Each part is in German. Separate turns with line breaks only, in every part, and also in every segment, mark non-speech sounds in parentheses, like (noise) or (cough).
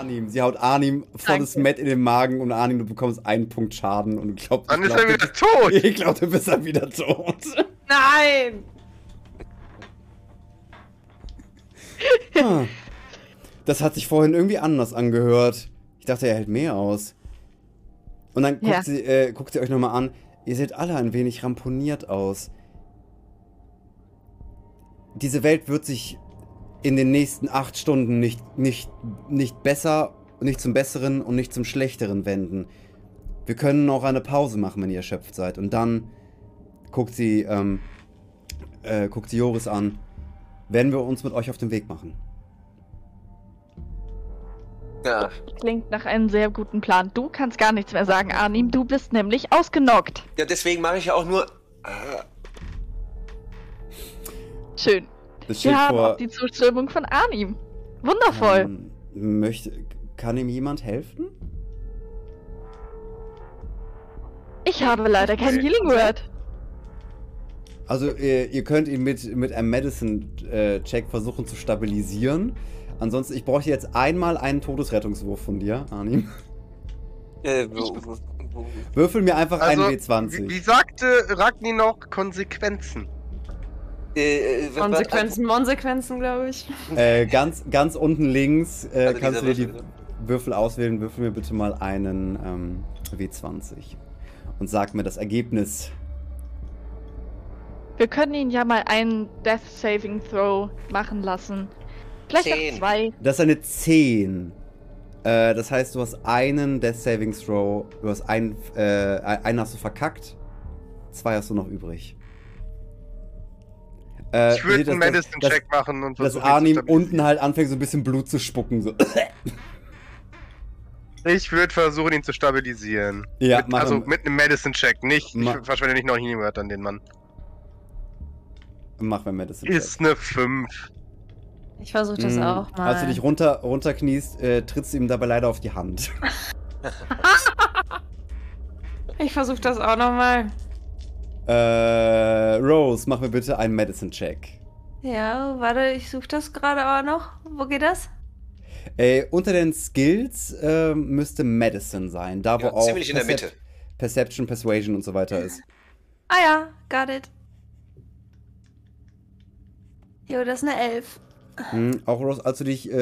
Arnim. Sie haut Arnim volles Met in den Magen und Arnim, du bekommst einen Punkt Schaden und ich glaube,
Dann ist er wieder tot. (laughs)
Ich glaube, du bist dann wieder tot.
Nein!
Ah. Das hat sich vorhin irgendwie anders angehört. Ich dachte, er hält mehr aus. Und dann guckt,
Ja.
sie, äh, guckt sie euch nochmal an. Ihr seht alle ein wenig ramponiert aus. Diese Welt wird sich in den nächsten acht Stunden nicht, nicht, nicht besser, nicht zum Besseren und nicht zum Schlechteren wenden. Wir können auch eine Pause machen, wenn ihr erschöpft seid. Und dann guckt sie, ähm, äh, guckt sie Joris an. Werden wir uns mit euch auf den Weg machen.
Ja,
Klingt nach einem sehr guten Plan. Du kannst gar nichts mehr sagen, Arnim. Du bist nämlich ausgenockt.
ja deswegen mache ich ja auch nur. Äh,
Schön.
Das steht
Wir haben
vor.
auch die Zustimmung von Arnim. Wundervoll.
Ähm, möchte, kann ihm jemand helfen?
Ich habe leider kein Healing Word.
Also ihr, ihr könnt ihn mit, mit einem Medicine-Check versuchen zu stabilisieren. Ansonsten, ich bräuchte jetzt einmal einen Todesrettungswurf von dir, Arnim. (laughs)
äh,
Würfel mir einfach
Also,
einen W20.
Wie, wie sagte Ragni noch, Konsequenzen.
Äh, äh,
Konsequenzen, Monsequenzen, glaube ich.
Äh, ganz, ganz unten links äh,
Also
kannst du dir die
Würfel,
Würfel auswählen. Würfel mir bitte mal einen ähm, W20. Und sag mir das Ergebnis.
Wir können ihn ja mal einen Death Saving Throw machen lassen. Vielleicht
Zehn.
auch zwei.
Das ist eine 10. Äh, das heißt, du hast einen Death Saving Throw. Du hast einen, äh, einen hast du verkackt. Zwei hast du noch übrig. Äh,
ich würde einen Medicine-Check machen und
Dass, Arnim unten halt anfängt, so ein bisschen Blut zu spucken. So.
Ich würde versuchen, ihn zu stabilisieren.
Ja,
mit,
mach
also mit einem Medicine-Check, nicht.
Ma-
Ich verschwende nicht noch Healing-Word an den Mann.
Mach mal Medicine. Check.
Ist eine 5.
Ich versuche das
Mm,
auch mal.
Als du dich runter, runterkniest, äh, trittst du ihm dabei leider auf die Hand. (laughs)
ich versuche das auch nochmal.
Äh, Rose, mach mir bitte einen Medicine-Check.
Ja, warte, ich suche das gerade auch noch. Wo geht das?
Äh, unter den Skills äh, müsste Medicine sein, da wo
Ja,
auch
ziemlich in der
Percep-
Mitte.
Perception, Persuasion und so weiter ist.
Ah ja, got it. Jo, das ist eine 11.
Hm, auch Rose, als du dich äh,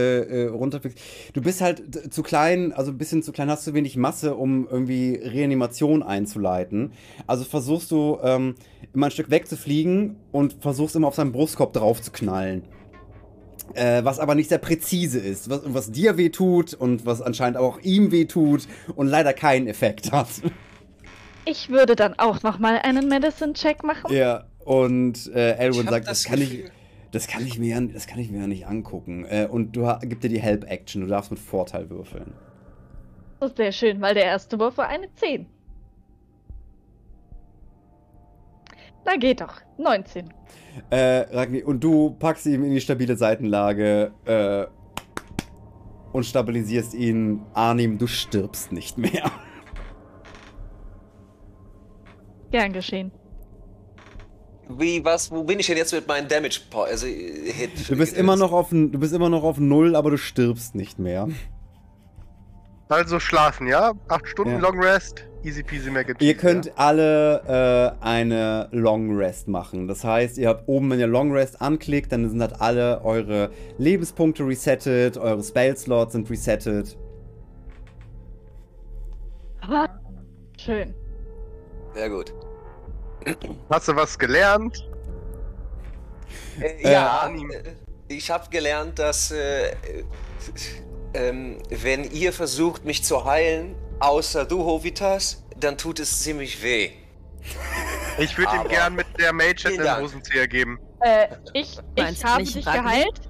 äh, runterfliegst. Du bist halt zu klein, also ein bisschen zu klein, hast zu wenig Masse, um irgendwie Reanimation einzuleiten. Also versuchst du ähm, immer ein Stück wegzufliegen und versuchst immer auf seinen Brustkorb drauf zu knallen. Äh, was aber nicht sehr präzise ist, was, was dir weh tut und was anscheinend auch ihm weh tut und leider keinen Effekt hat.
Ich würde dann auch nochmal einen Medicine Check machen.
ja, und äh,
Ich
Elwin sagt, das,
das
kann ich,
Gefühl-
das kann ich mir ja, das kann ich mir ja nicht angucken. Äh, und du gib dir die Help Action, du darfst mit Vorteil würfeln.
Das ist sehr schön, weil der erste Wurf war eine 10. Na geht doch. 19.
Äh, Ragni, und du packst ihn in die stabile Seitenlage äh, und stabilisierst ihn. Arnim, du stirbst nicht mehr. (laughs)
Gern geschehen.
Wie, was, wo bin ich denn jetzt mit meinem Damage also, äh, Hit?
Du bist immer noch auf, du bist immer noch auf null, aber du stirbst nicht mehr. (laughs)
Also schlafen, ja? Acht Stunden
Ja.
Long Rest, easy peasy mac
Ihr könnt
Ja?
alle äh, eine Long Rest machen. Das heißt, ihr habt oben, wenn ihr Long Rest anklickt, dann sind halt alle eure Lebenspunkte resettet, eure Spellslots sind resettet.
Schön.
Sehr gut.
Hast du was gelernt?
Äh, ja, äh, ich habe gelernt, dass äh, äh, ähm, wenn ihr versucht, mich zu heilen, außer du, Hovitas, dann tut es ziemlich weh.
Ich würde ihm gern mit der Mage
Dank.
Hosenzieher geben.
Äh, ich, ich habe dich
Ragni?
geheilt.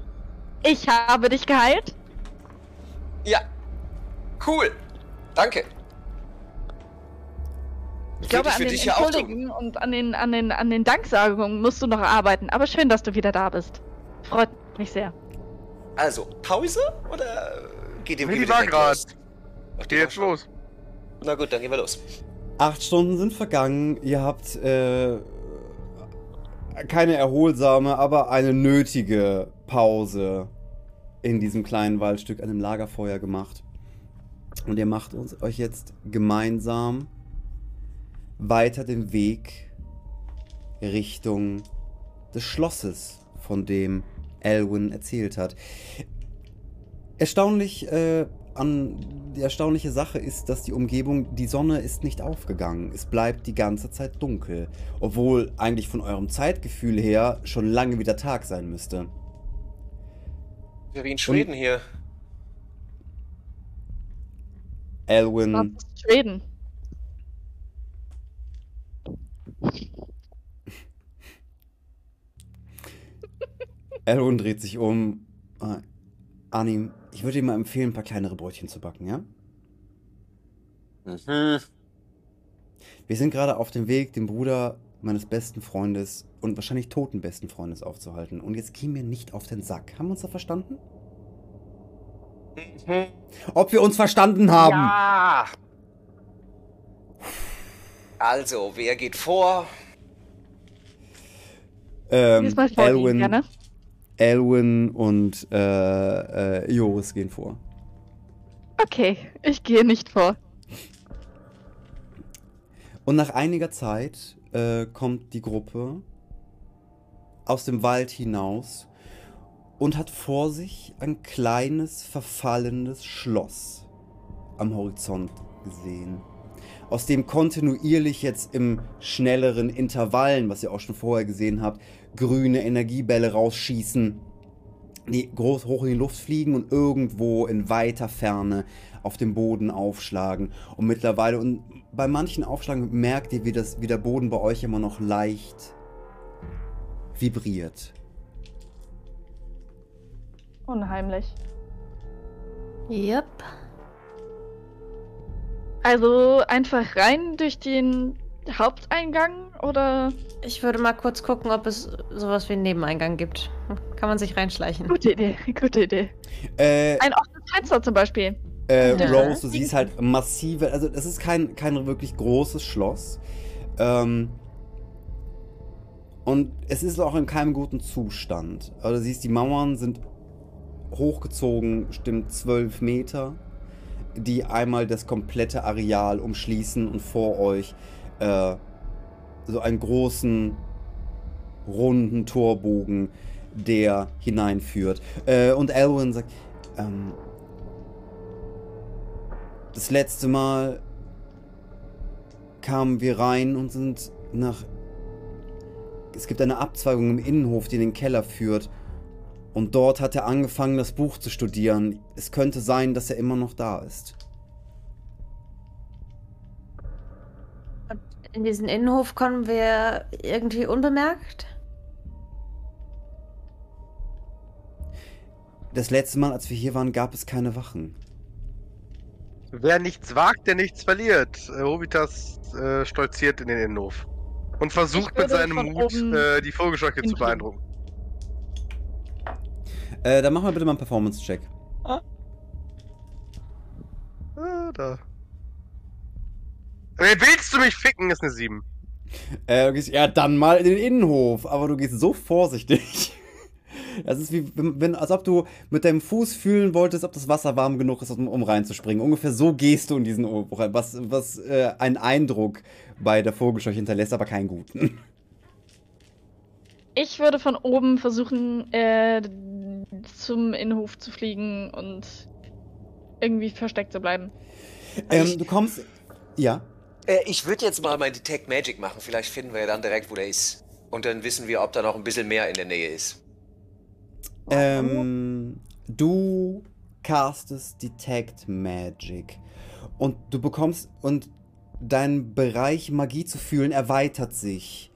Ich habe dich geheilt.
Ja. Cool. Danke.
Ich glaube,
Würde
an den
dich ja auch tun.
Entschuldigen und an den, an, den, an den Danksagungen musst du noch arbeiten. Aber schön, dass du wieder da bist. Freut mich sehr.
Also, Pause oder geht ihr
Nee, die
wieder
war
direkt
grad.
los? Ach, die
Geh
war
jetzt
schon.
los.
Na gut, dann gehen wir los.
Acht Stunden sind vergangen. Ihr habt äh, keine erholsame, aber eine nötige Pause in diesem kleinen Waldstück an einem Lagerfeuer gemacht. Und ihr macht uns, euch jetzt gemeinsam weiter den Weg Richtung des Schlosses, von dem Elwin erzählt hat. Erstaunlich, äh, an, die erstaunliche Sache ist, dass die Umgebung, die Sonne ist nicht aufgegangen. Es bleibt die ganze Zeit dunkel. Obwohl eigentlich von eurem Zeitgefühl her schon lange wieder Tag sein müsste.
Wir wie in Schweden hier.
Elwin.
Schweden? (laughs)
Elrond dreht sich um. Äh, Arnim, ich würde dir mal empfehlen, ein paar kleinere Brötchen zu backen, ja?
Mhm.
Wir sind gerade auf dem Weg, den Bruder meines besten Freundes und wahrscheinlich toten besten Freundes aufzuhalten. Und jetzt gehen wir nicht auf den Sack. Haben wir uns da verstanden?
Mhm.
Ob wir uns verstanden haben?
Ja! Also, wer geht vor?
Ähm, Elwin,
gerne.
Elwin und äh, äh, Joris gehen vor.
Okay, ich gehe nicht vor.
Und nach einiger Zeit äh, kommt die Gruppe aus dem Wald hinaus und hat vor sich ein kleines, verfallendes Schloss am Horizont gesehen. Aus dem kontinuierlich jetzt im schnelleren Intervallen, was ihr auch schon vorher gesehen habt, grüne Energiebälle rausschießen, die groß hoch in die Luft fliegen und irgendwo in weiter Ferne auf dem Boden aufschlagen. Und mittlerweile, und bei manchen Aufschlagen merkt ihr, wie, das, wie der Boden bei euch immer noch leicht vibriert.
Unheimlich.
Yep.
Also einfach rein durch den Haupteingang oder?
Ich würde mal kurz gucken, ob es sowas wie einen Nebeneingang gibt. Kann man sich reinschleichen.
Gute Idee, (laughs) gute Idee.
Äh,
Ein offenes Fenster zum Beispiel.
Äh,
Ja.
Rose, du siehst halt massive, also das ist kein, kein wirklich großes Schloss. Ähm, und es ist auch in keinem guten Zustand. Also du siehst, die Mauern sind hochgezogen, bestimmt 12 Meter, die einmal das komplette Areal umschließen und vor euch äh, so einen großen, runden Torbogen, der hineinführt. Äh, und Elwin sagt, ähm, das letzte Mal kamen wir rein und sind nach. Es gibt eine Abzweigung im Innenhof, die in den Keller führt. Und dort hat er angefangen, das Buch zu studieren. Es könnte sein, dass er immer noch da ist.
In diesen Innenhof kommen wir irgendwie unbemerkt.
Das letzte Mal, als wir hier waren, gab es keine Wachen.
Wer nichts wagt, der nichts verliert. Äh, Hobitas äh, stolziert in den Innenhof. Und versucht mit seinem Mut, äh, die Vogelscheuche zu beeindrucken.
Äh, dann machen wir bitte mal einen Performance-Check.
Ah, da. Wer willst du mich ficken, ist eine 7.
Äh, du gehst, ja, dann mal in den Innenhof. Aber du gehst so vorsichtig. (laughs) Das ist wie, wenn, wenn- als ob du mit deinem Fuß fühlen wolltest, ob das Wasser warm genug ist, um, um reinzuspringen. Ungefähr so gehst du in diesen Innenhof rein, was, was äh, einen Eindruck bei der Vogelscheuche hinterlässt, aber keinen guten. (laughs)
Ich würde von oben versuchen, äh, zum Innenhof zu fliegen und irgendwie versteckt zu bleiben.
Ähm, du kommst. Ja.
Äh, ich würde jetzt mal mein Detect Magic machen. Vielleicht finden wir ja dann direkt, wo der ist. Und dann wissen wir, ob da noch ein bisschen mehr in der Nähe ist.
Ähm, du castest Detect Magic. Und du bekommst. Und dein Bereich Magie zu fühlen erweitert sich.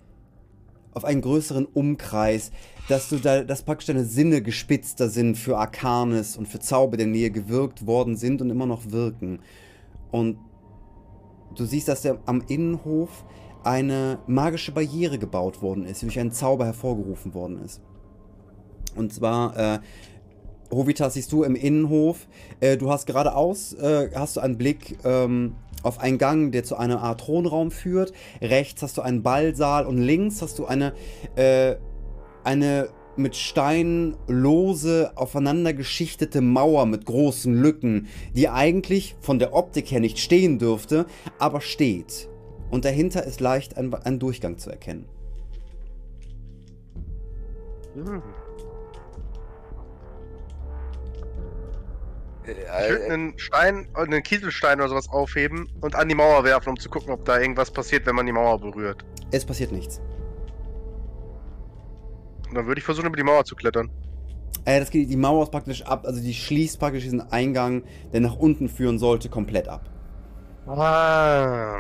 Auf einen größeren Umkreis, dass du da, dass praktisch deine Sinne gespitzter sind für Arcanes und für Zauber der Nähe gewirkt worden sind und immer noch wirken. Und du siehst, dass der, am Innenhof eine magische Barriere gebaut worden ist, die durch einen Zauber hervorgerufen worden ist. Und zwar, äh, Hovitas siehst du im Innenhof. Äh, du hast geradeaus, äh, hast du einen Blick ähm, auf einen Gang, der zu einer Art Thronraum führt. Rechts hast du einen Ballsaal und links hast du eine, äh, eine mit Steinen lose aufeinander geschichtete Mauer mit großen Lücken, die eigentlich von der Optik her nicht stehen dürfte, aber steht. Und dahinter ist leicht ein, ein Durchgang zu erkennen.
Hm.
Äh,
Ich würde einen Stein, einen Kieselstein oder sowas aufheben und an die Mauer werfen, um zu gucken, ob da irgendwas passiert, wenn man die Mauer berührt.
Es passiert nichts.
Dann würde ich versuchen, über die Mauer zu klettern.
Äh, das geht, die Mauer ist praktisch ab, also die schließt praktisch diesen Eingang, der nach unten führen sollte, komplett ab.
Ah.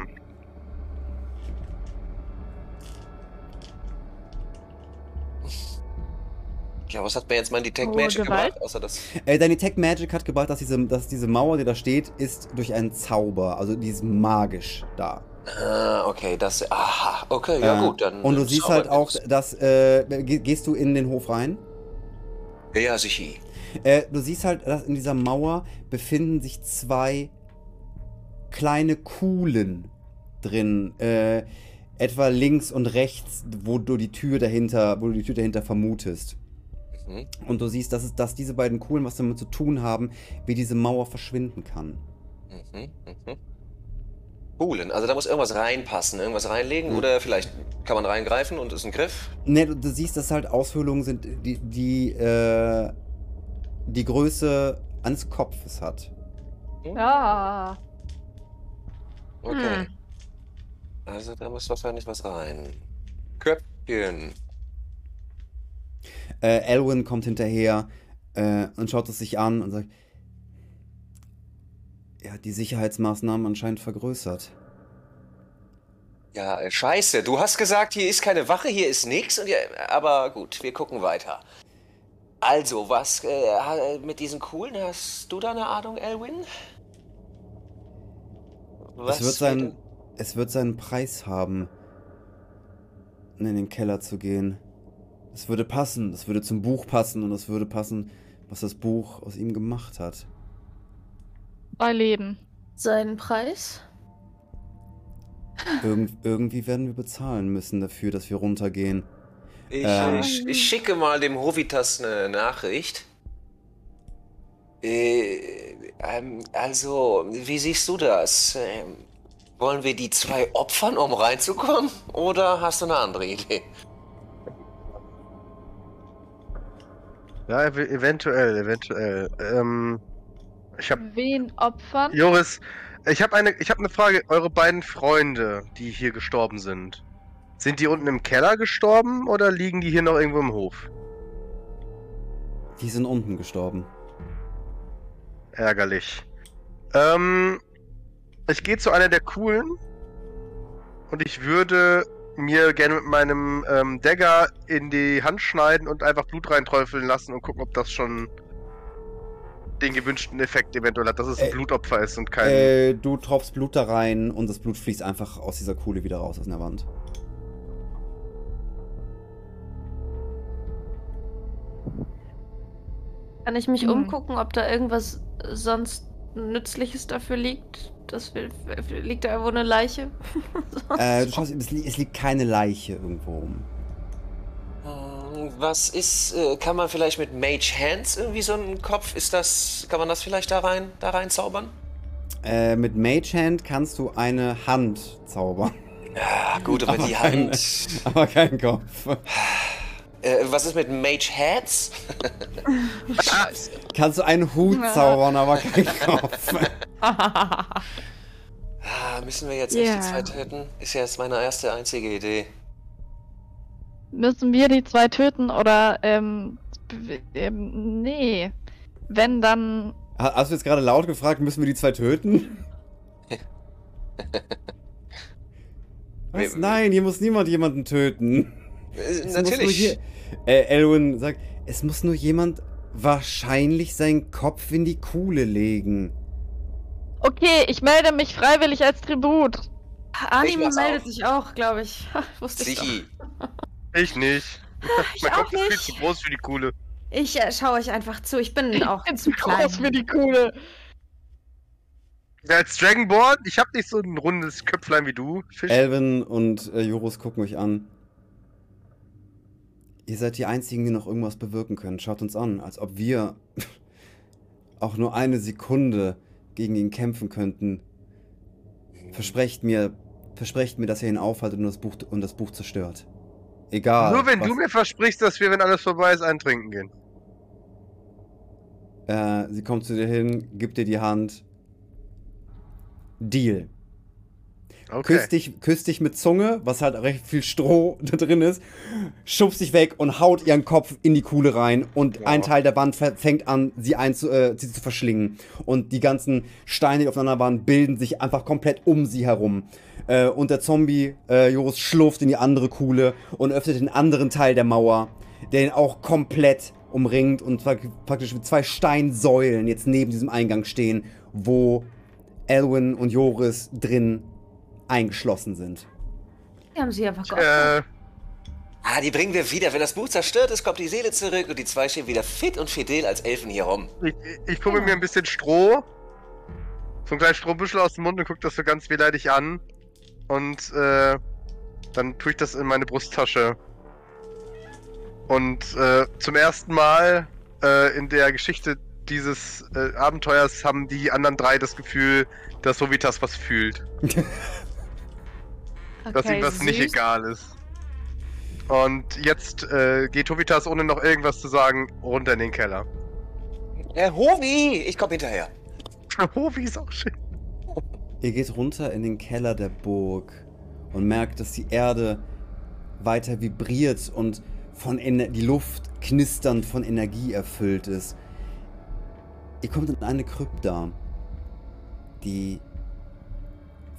Ja, was hat mir jetzt mein Detect Magic
Gewalt?
gebracht, außer das.
Äh, deine Tech Magic hat gebracht, dass diese, dass diese Mauer, die da steht, ist durch einen Zauber, also die ist magisch da.
Ah, okay, das. Aha, okay, ja
Äh,
gut, dann.
Und du siehst halt auch, dass, äh, ge- gehst du in den Hof rein?
Ja, sicher.
Äh, du siehst halt, dass in dieser Mauer befinden sich zwei kleine Kuhlen drin. Äh, etwa links und rechts, wo du die Tür dahinter, wo du die Tür dahinter vermutest.
Mhm.
Und du siehst, dass, es, dass diese beiden Kuhlen was damit zu tun haben, wie diese Mauer verschwinden kann.
Mhm. Mhm. Coolen. Also da muss irgendwas reinpassen, irgendwas reinlegen
Mhm.
oder vielleicht kann man reingreifen und ist ein Griff.
Ne, du, du siehst, dass halt Aushöhlungen sind, die, die, äh, die Größe eines Kopfes hat.
Ja.
Okay.
Hm.
Also da muss wahrscheinlich was rein. Köpfchen.
Äh, Elwin kommt hinterher äh, und schaut es sich an und sagt, er hat die Sicherheitsmaßnahmen anscheinend vergrößert.
Ja, scheiße. Du hast gesagt, hier ist keine Wache, hier ist nichts. Aber gut, wir gucken weiter. Also, was äh, mit diesen Coolen? Hast du da eine Ahnung, Elwin?
Es wird, sein, es wird seinen Preis haben, in den Keller zu gehen. Es würde passen, es würde zum Buch passen und es würde passen, was das Buch aus ihm gemacht hat.
Zwei Leben.
Seinen Preis?
Irgend, irgendwie werden wir bezahlen müssen dafür, dass wir runtergehen.
Ich,
Ähm.
ich, ich schicke mal dem Hovitas eine Nachricht. Äh, ähm, also, wie siehst du das? Ähm, wollen wir die zwei opfern, um reinzukommen? Oder hast du eine andere Idee?
Ja, ev eventuell, eventuell. Ähm, ich habe
Wen opfern?
Joris, ich habe eine, ich habe eine Frage. Eure beiden Freunde, die hier gestorben sind, sind die unten im Keller gestorben oder liegen die hier noch irgendwo im Hof?
Die sind unten gestorben.
Ärgerlich. Ähm, ich gehe zu einer der coolen und ich würde mir gerne mit meinem ähm, Dagger in die Hand schneiden und einfach Blut reinträufeln lassen und gucken, ob das schon den gewünschten Effekt eventuell hat, dass es ein
Äh,
Blutopfer ist und kein.
Äh, du tropfst Blut da rein und das Blut fließt einfach aus dieser Kuhle wieder raus aus der Wand.
Kann ich mich
Hm.
umgucken, ob da irgendwas sonst Nützliches dafür liegt? Das will, liegt da irgendwo eine Leiche? (laughs)
Äh, du schaust, es, li es liegt keine Leiche irgendwo rum.
Was ist, äh, kann man vielleicht mit Mage Hands irgendwie so einen Kopf, ist das, kann man das vielleicht da rein, da rein zaubern?
Äh, mit Mage Hand kannst du eine Hand zaubern,
Ja, gut, aber
Aber
die
keine-
Hand.
aber keinen Kopf.
Äh, was ist mit Mage Heads? Scheiße. (laughs)
Kannst du einen Hut zaubern, aber keinen Kopf.
Ah, müssen wir jetzt echt
Ja.
die zwei töten? Ist ja jetzt meine erste einzige Idee.
Müssen wir die zwei töten oder ähm, ähm nee. Wenn dann
Ha- Hast du jetzt gerade laut gefragt, müssen wir die zwei töten? Was? Nein, hier muss niemand jemanden töten.
Äh,
Es
natürlich.
hier, äh, Elwin sagt, es muss nur jemand wahrscheinlich seinen Kopf in die Kuhle legen.
Okay, ich melde mich freiwillig als Tribut.
Anime meldet
auch.
sich auch, glaube ich. (laughs) Wusste ich doch.
Sichi.
Ich nicht.
Ich
mein
auch
Kopf ist viel
nicht.
zu groß für die Coole.
Ich äh, schaue euch einfach zu. Ich bin (laughs) auch
bin
zu klein.
groß für die Kuhle.
Ja, als Dragonborn, ich hab nicht so ein rundes Köpflein wie du. Fisch.
Elvin und äh, Jorus gucken euch an. Ihr seid die Einzigen, die noch irgendwas bewirken können. Schaut uns an, als ob wir (laughs) auch nur eine Sekunde gegen ihn kämpfen könnten. Versprecht mir, versprecht mir, dass ihr ihn aufhaltet und das Buch, und das Buch zerstört. Egal.
Nur wenn
was-
du mir versprichst, dass wir, wenn alles vorbei ist, eintrinken gehen.
Äh, sie kommt zu dir hin, gibt dir die Hand. Deal.
Okay.
Küsst, dich, küsst dich mit Zunge, was halt recht viel Stroh (laughs) da drin ist, schubst dich weg und haut ihren Kopf in die Kuhle rein und
Ja.
ein Teil der Wand fä- fängt an, sie, einzu, äh, sie zu verschlingen. Und die ganzen Steine, die aufeinander waren, bilden sich einfach komplett um sie herum. Äh, und der Zombie, äh, Joris, schlurft in die andere Kuhle und öffnet den anderen Teil der Mauer, der ihn auch komplett umringt und zwar praktisch mit zwei Steinsäulen jetzt neben diesem Eingang stehen, wo Elwin und Joris drin eingeschlossen sind.
Die haben sie einfach geopfert.
Äh,
Ah, die bringen wir wieder. Wenn das Buch zerstört ist, kommt die Seele zurück und die zwei stehen wieder fit und fidel als Elfen hier rum.
ich, ich fummel mir ein bisschen Stroh. So ein kleines Strohbüschel aus dem Mund und guck das so ganz wehleidig an. Und äh, dann tue ich das in meine Brusttasche. Und äh, zum ersten Mal äh, in der Geschichte dieses äh, Abenteuers haben die anderen drei das Gefühl, dass Sovitas was fühlt. (laughs) dass ihm das nicht
süß.
egal ist. Und jetzt äh, geht Tovitas, ohne noch irgendwas zu sagen, runter in den Keller.
Herr Hovi, ich komm hinterher. (laughs)
Wie ist auch schön.
Ihr geht runter in den Keller der Burg und merkt, dass die Erde weiter vibriert und von Ener die Luft knisternd von Energie erfüllt ist. Ihr kommt in eine Krypta, die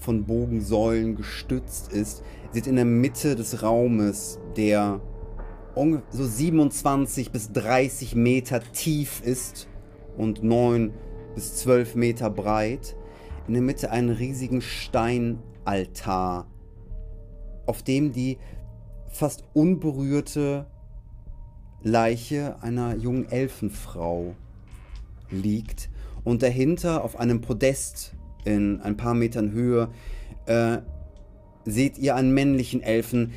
von Bogensäulen gestützt ist. Sie ist in der Mitte des Raumes, der so 27 bis 30 Meter tief ist und 9 bis 12 Meter breit. In der Mitte einen riesigen Steinaltar, auf dem die fast unberührte Leiche einer jungen Elfenfrau liegt und dahinter auf einem Podest in ein paar Metern Höhe äh, seht ihr einen männlichen Elfen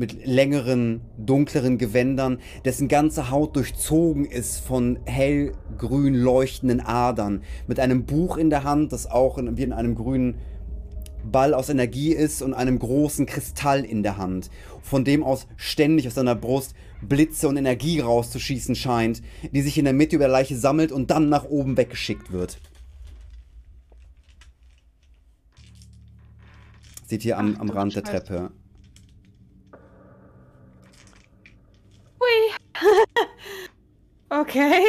mit längeren, dunkleren Gewändern, dessen ganze Haut durchzogen ist von hellgrün leuchtenden Adern, mit einem Buch in der Hand, das auch in, wie in einem grünen Ball aus Energie ist und einem großen Kristall in der Hand, von dem aus ständig aus seiner Brust Blitze und Energie rauszuschießen scheint, die sich in der Mitte über der Leiche sammelt und dann nach oben weggeschickt wird. Seht ihr am,
Ach,
am Rand der. Treppe. (laughs)
Okay.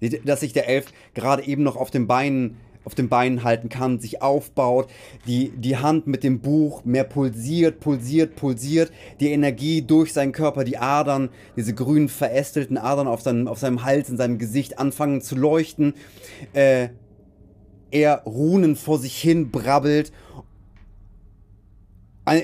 Seht ihr, dass sich der Elf gerade eben noch auf den Beinen auf den Beinen halten kann, sich aufbaut, die, die Hand mit dem Buch mehr pulsiert, pulsiert, pulsiert, die Energie durch seinen Körper, die Adern, diese grünen verästelten Adern auf seinem, auf seinem Hals, in seinem Gesicht anfangen zu leuchten. Äh, er Runen vor sich hin brabbelt,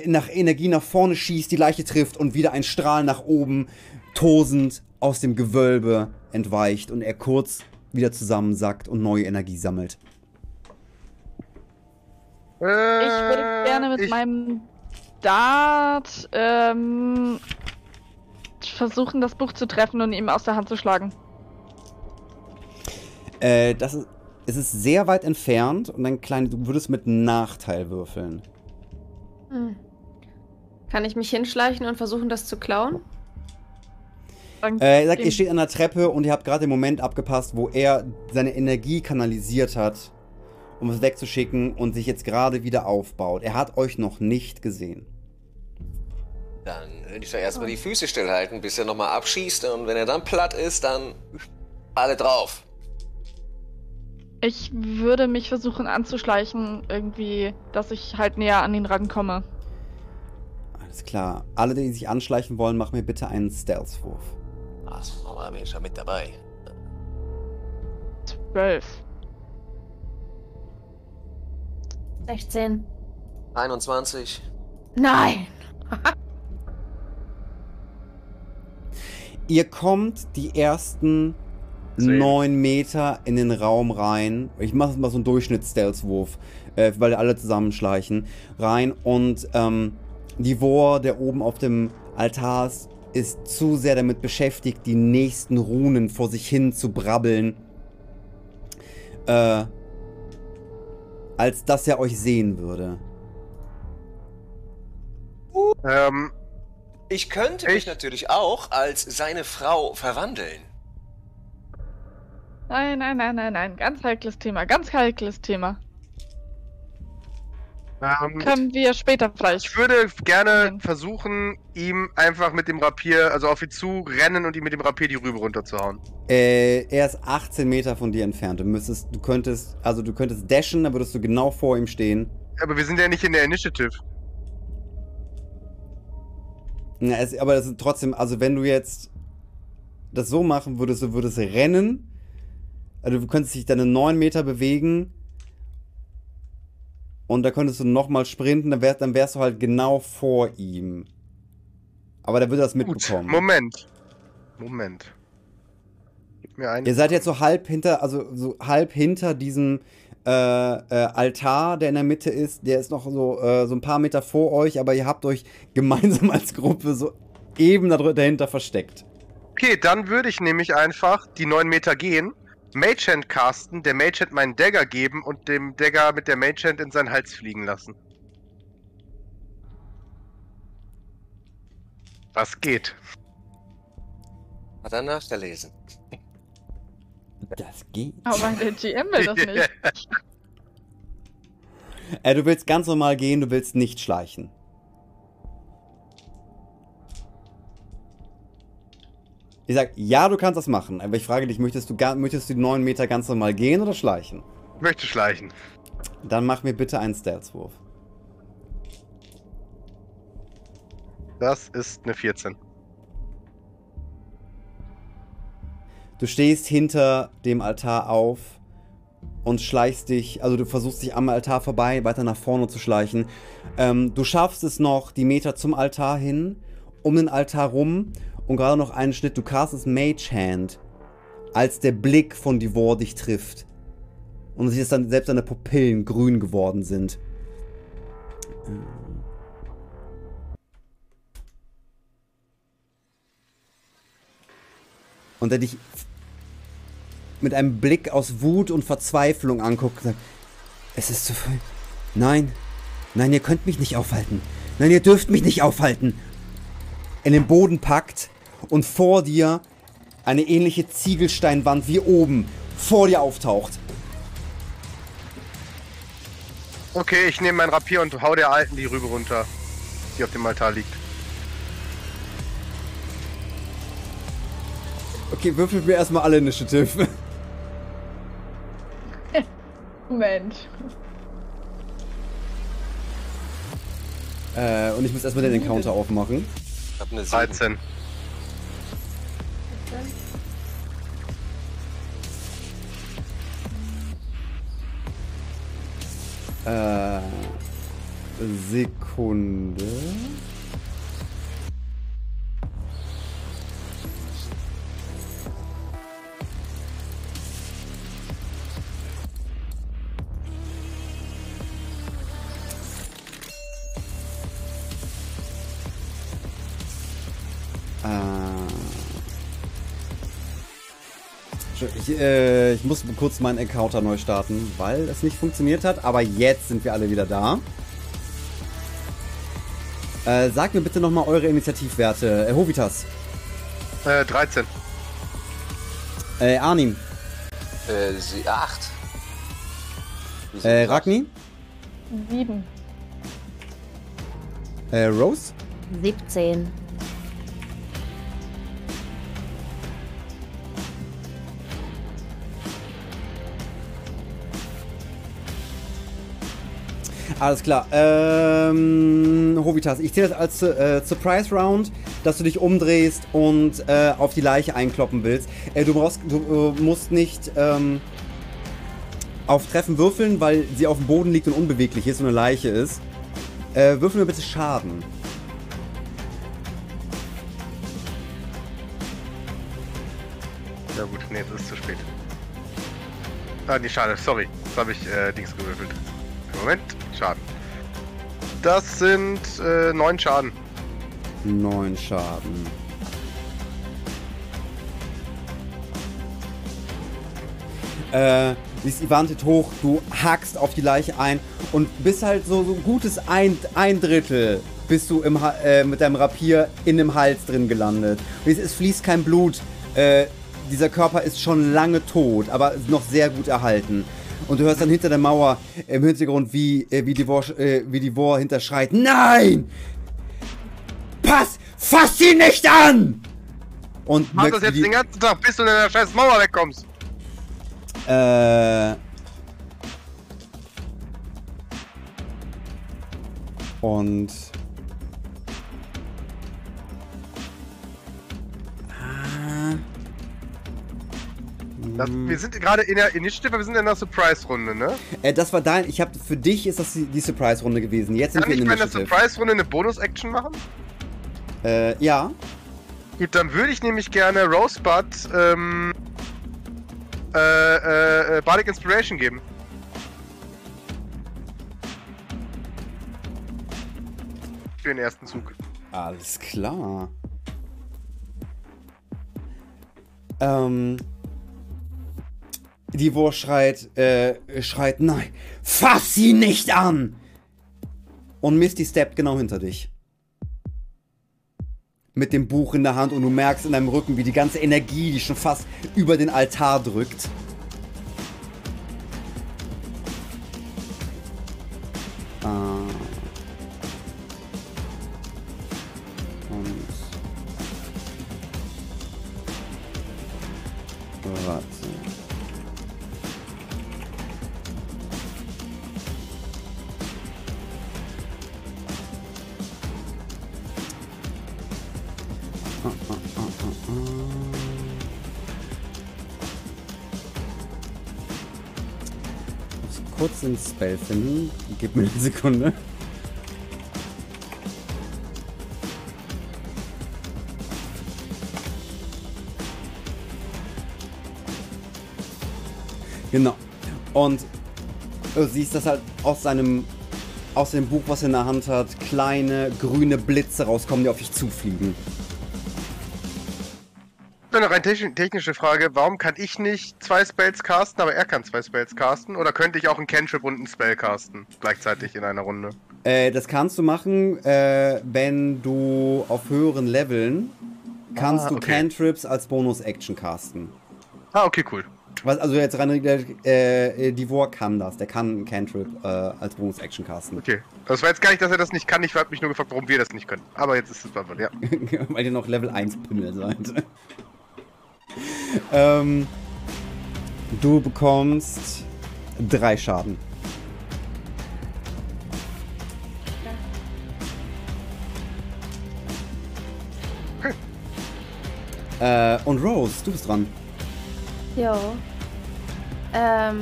nach Energie nach vorne schießt, die Leiche trifft und wieder ein Strahl nach oben, tosend aus dem Gewölbe entweicht und er kurz wieder zusammensackt und neue Energie sammelt.
Äh,
Ich würde gerne mit
ich-
meinem Dart ähm, versuchen, das Buch zu treffen und ihm aus der Hand zu schlagen.
Äh, das ist, es ist sehr weit entfernt und ein kleines, du würdest mit Nachteil würfeln.
Hm. Kann ich mich hinschleichen und versuchen, das zu klauen?
Äh, ihr sagt, ihr steht an der Treppe und ihr habt gerade den Moment abgepasst, wo er seine Energie kanalisiert hat, um es wegzuschicken und sich jetzt gerade wieder aufbaut. Er hat euch noch nicht gesehen.
Dann würde ich doch erstmal die Füße stillhalten, bis er nochmal abschießt. Und wenn er dann platt ist, dann alle drauf.
Ich würde mich versuchen anzuschleichen, irgendwie, dass ich halt näher an ihn rankomme.
Alles klar. Alle, die sich anschleichen wollen, machen mir bitte einen Stealth-Wurf.
Ach, bin ich schon mit dabei.
Zwölf.
16.
21.
Nein!
Ihr kommt die ersten. Neun Meter in den Raum rein. Ich mache mal so einen Durchschnitts-Stealth-Wurf, äh, weil alle zusammenschleichen. Rein und ähm, die Wor, der oben auf dem Altars ist zu sehr damit beschäftigt, die nächsten Runen vor sich hin zu brabbeln, äh, als dass er euch sehen würde.
Ähm,
Ich könnte mich
Ich-
natürlich auch als seine Frau verwandeln.
Nein, nein, nein, nein, nein. Ganz heikles Thema. Ganz heikles Thema.
ähm,
Können wir später vielleicht.
ich würde gerne
Mhm.
versuchen, ihm einfach mit dem Rapier, also auf ihn zu rennen und ihm mit dem Rapier die Rübe runterzuhauen.
Äh, er ist 18 Meter von dir entfernt. Du müsstest, du könntest, also du könntest dashen, dann würdest du genau vor ihm stehen.
Aber wir sind ja nicht in der Initiative.
Ja, es, aber das ist trotzdem, also wenn du jetzt das so machen würdest, du würdest rennen, also du könntest dich dann 9 Meter bewegen und da könntest du nochmal sprinten, dann, wär, dann wärst du halt genau vor ihm. Aber der würde das
Gut,
mitbekommen.
Moment. Moment. Gib mir einen.
Ihr seid jetzt so halb hinter, also so halb hinter diesem äh, äh, Altar, der in der Mitte ist. Der ist noch so, äh, so ein paar Meter vor euch, aber ihr habt euch (laughs) gemeinsam als Gruppe so eben dahinter versteckt.
Okay, dann würde ich nämlich einfach die 9 Meter gehen, Mage Hand casten, der Mage Hand meinen Dagger geben und dem Dagger mit der Mage Hand in seinen Hals fliegen lassen. Was geht?
Hat er nachgelesen.
Das geht.
Aber der GM will das (laughs) nicht.
Äh, du willst ganz normal gehen, du willst nicht schleichen. Ich sag, ja, du kannst das machen, aber ich frage dich, möchtest du, möchtest du die 9 Meter ganz normal gehen oder schleichen?
Ich möchte schleichen.
Dann mach mir bitte einen Stealth-Wurf.
Das ist eine 14.
Du stehst hinter dem Altar auf und schleichst dich, also du versuchst dich am Altar vorbei weiter nach vorne zu schleichen. Ähm, du schaffst es noch, die Meter zum Altar hin, um den Altar rum und gerade noch einen Schnitt. Du castest Mage Hand, als der Blick von Divor dich trifft. Und siehst dann selbst deine Pupillen grün geworden sind. Ähm. Und er dich mit einem Blick aus Wut und Verzweiflung anguckt und sagt, es ist zu früh. Nein, nein, ihr könnt mich nicht aufhalten. Nein, ihr dürft mich nicht aufhalten. In den Boden packt und vor dir eine ähnliche Ziegelsteinwand wie oben vor dir auftaucht.
Okay, ich nehme mein Rapier und hau der Alten die Rübe runter, die auf dem Altar liegt.
Okay, würfelt mir erstmal alle Initiative. (laughs)
Mensch.
äh, und ich muss erstmal den Encounter aufmachen.
Ich hab eine 7.
13.
Sekunde. Ich, äh, ich muss kurz meinen Encounter neu starten, weil es nicht funktioniert hat. Aber jetzt sind wir alle wieder da. Äh, sagt mir bitte nochmal eure Initiativwerte. Äh, Hovitas.
Äh, 13.
Äh, Arnim.
Äh, sie, 8.
Äh, Ragni.
Sieben.
Äh, Rose.
17.
Alles klar. Ähm, Hovitas, ich zähle das als äh, Surprise Round, dass du dich umdrehst und äh, auf die Leiche einkloppen willst. Äh, du, brauchst, du äh, musst nicht ähm, auf Treffen würfeln, weil sie auf dem Boden liegt und unbeweglich ist und eine Leiche ist. Äh, würfel mir bitte Schaden.
Ja gut, nee, das ist zu spät. Ah, nee, schade, sorry. Das habe ich äh, Dings gewürfelt. Moment, Schaden. Das sind äh, neun Schaden.
9 Schaden. Äh, siehst Ivantit hoch, du hackst auf die Leiche ein und bist halt so, so gutes ein, ein Drittel bist du im, äh, mit deinem Rapier in dem Hals drin gelandet. Es, es fließt kein Blut. Äh, dieser Körper ist schon lange tot, aber noch sehr gut erhalten. Und du hörst dann hinter der Mauer im Hintergrund, wie, äh, wie, Divor, äh, wie Divor hinterschreit. Nein! Pass! Fass sie nicht an! Und
Mach das jetzt
wie
den ganzen Tag, bis du in der scheiß Mauer wegkommst.
Äh. Und.
Das,
Hm.
wir sind gerade in der Initiative, wir sind in der Surprise-Runde, ne?
Äh, das war dein. Ich habe für dich ist das die, die Surprise-Runde gewesen. Jetzt sind
Kann
wir
ich
in
bei der
Initiative.
Surprise-Runde eine Bonus-Action machen?
Äh, ja.
Gut, dann würde ich nämlich gerne Rosebud ähm, äh, äh, äh, Bardic Inspiration geben. Für den ersten Zug.
Alles klar. Ähm. Die Wurst schreit, äh, schreit, nein, fass sie nicht an! Und Misty steppt genau hinter dich. Mit dem Buch in der Hand und du merkst in deinem Rücken, wie die ganze Energie, die schon fast über den Altar drückt. Ah. Kurz den Spell finden. Gib mir eine Sekunde. Genau. Und du siehst, dass halt aus seinem aus dem Buch, was er in der Hand hat, kleine grüne Blitze rauskommen, die auf dich zufliegen.
Dann noch eine techn- technische Frage. Warum kann ich nicht zwei Spells casten, aber er kann zwei Spells casten? Oder könnte ich auch einen Cantrip und einen Spell casten? Gleichzeitig in einer Runde.
Äh, das kannst du machen, äh, wenn du auf höheren Leveln kannst
Ah,
du
okay.
Cantrips als Bonus-Action casten.
Ah, okay, cool.
Was, also jetzt rein, äh, äh, Divor kann das. Der kann einen Cantrip äh, als Bonus-Action casten.
Okay. Das war jetzt gar nicht, dass er das nicht kann. Ich habe mich nur gefragt, warum wir das nicht können. Aber jetzt ist es beantwortet, ja. (laughs)
Weil ihr noch Level 1 Pimmel seid. (laughs) ähm, du bekommst drei Schaden. Äh, und Rose, du bist dran.
Jo. Ähm.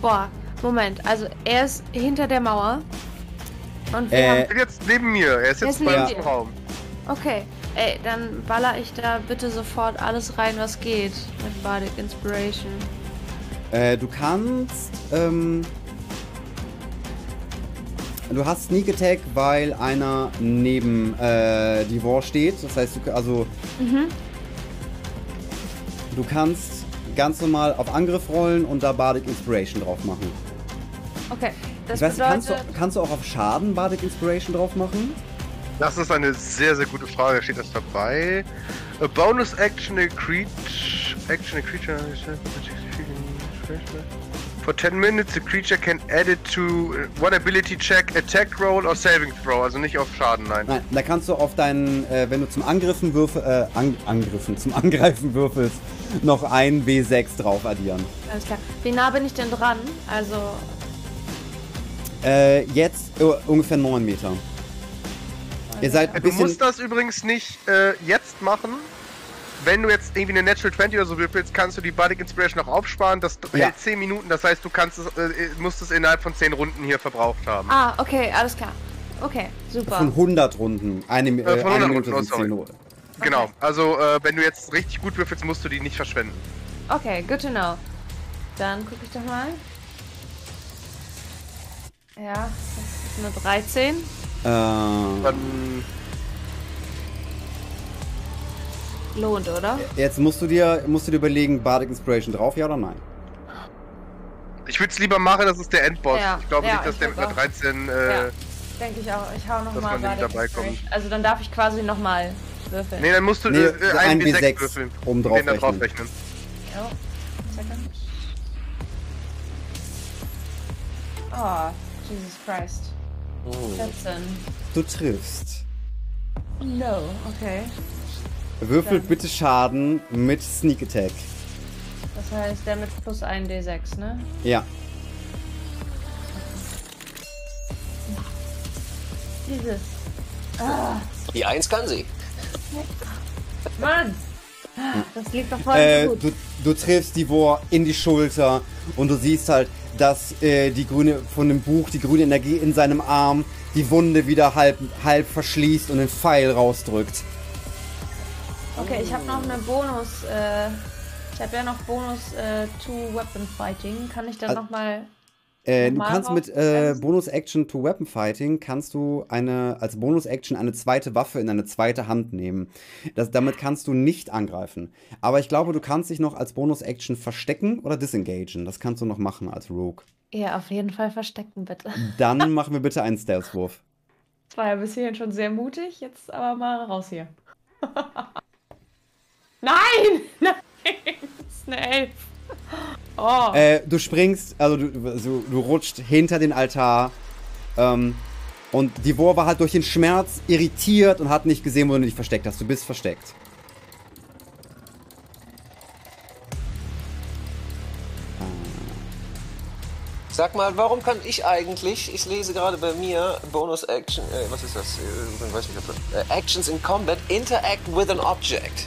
Boah, Moment. Also, er ist hinter der Mauer. Und wir
Äh,
haben.
Ich bin jetzt neben mir. Er ist
Er
jetzt
ist
bei uns im. Raum.
Okay. Ey, dann baller ich da bitte sofort alles rein, was geht. Mit Bardic Inspiration.
Äh, du kannst, ähm, du hast Sneak Attack, weil einer neben äh, Divor steht. Das heißt, du, also,
Mhm.
du kannst ganz normal auf Angriff rollen und da Bardic Inspiration drauf machen.
Okay. Das
ich weiß, nicht, kannst,
bedeutet.
du, kannst du auch auf Schaden Bardic Inspiration drauf machen?
Das ist eine sehr, sehr gute Frage. Steht das dabei? A bonus action a creature. Action a creature. For 10 minutes, a creature can add it to one ability check, attack roll or saving throw. Also nicht auf Schaden, nein.
Nein, da kannst du auf deinen, äh, wenn du zum Angriffen würfel, äh, an, Angriffen, zum (laughs) Angreifen würfelst, noch ein W6 drauf addieren.
Alles klar. Wie nah bin ich denn dran? Also.
Äh, jetzt äh, ungefähr 9 Meter. Ihr seid ein
Du
bisschen...
musst das übrigens nicht äh, jetzt machen. Wenn du jetzt irgendwie eine Natural 20 oder so würfelst, kannst du die Bardic Inspiration auch aufsparen. Das
Ja.
hält 10 Minuten, das heißt, du kannst es, äh, musst es innerhalb von 10 Runden hier verbraucht haben.
Ah, okay, alles klar. Okay, super.
Von 100 Runden. Eine, äh,
Äh, von
eine
100
Minute
Runden,
sind
oh,
10
sorry.
Runden.
Genau, also äh, wenn du jetzt richtig gut würfelst, musst du die nicht verschwenden.
Okay, good to know. Dann gucke ich doch mal. Ja, das ist eine 13.
Äh,
Dann
lohnt, oder?
Jetzt musst du dir, musst du dir überlegen, Bardic Inspiration drauf, ja oder nein?
Ich würde es lieber machen, das ist der Endboss.
Ja,
ich glaube
ja,
nicht, dass der mit einer
auch.
13. Äh,
Ja. Denke ich auch. Ich hau
Dass
nochmal
man nicht dabei kommt.
Also dann darf ich quasi nochmal würfeln.
Nee, dann musst du
Nee,
äh,
ein
W6
W6
würfeln.
oben
und
drauf
den
rechnen.
rechnen.
Oh, second. Oh, Jesus Christ.
Hm.
14.
Du triffst.
No, okay.
Würfelt
Ja.
bitte Schaden mit Sneak Attack.
Das heißt, der mit plus 1 D6, ne?
Ja.
Dieses. Ah,
Die Eins kann sie.
Mann! Ah, Das liegt doch voll
Äh,
gut.
du, du triffst die Wor in die Schulter und du siehst halt, dass äh, die grüne von dem Buch die grüne Energie in seinem Arm die Wunde wieder halb, halb verschließt und den Pfeil rausdrückt.
Okay, ich habe noch eine Bonus. Äh, ich habe ja noch Bonus äh, to Weapon Fighting. Kann ich dann
Also-
nochmal.
Äh, du kannst mit äh,
rausbremsen?
Bonus Action to Weapon Fighting kannst du eine als Bonus Action eine zweite Waffe in eine zweite Hand nehmen. Das, damit kannst du nicht angreifen. Aber ich glaube, du kannst dich noch als Bonus Action verstecken oder disengagen. Das kannst du noch machen als Rogue.
Ja, auf jeden Fall verstecken, bitte. (laughs)
Dann machen wir bitte einen Stealth-Wurf.
Das war ja bis hierhin schon sehr mutig. Jetzt aber mal raus hier. (laughs) Nein! (laughs) Nein! Das ist eine Elf. Oh.
Äh, du springst, also du, du, du rutscht hinter den Altar. Ähm, und die Wor war halt durch den Schmerz irritiert und hat nicht gesehen, wo du dich versteckt hast. Du bist versteckt.
Sag mal, warum kann ich eigentlich, ich lese gerade bei mir Bonus Action, äh, was ist das? Äh, weiß nicht, ob das, äh, Actions in Combat, interact with an object.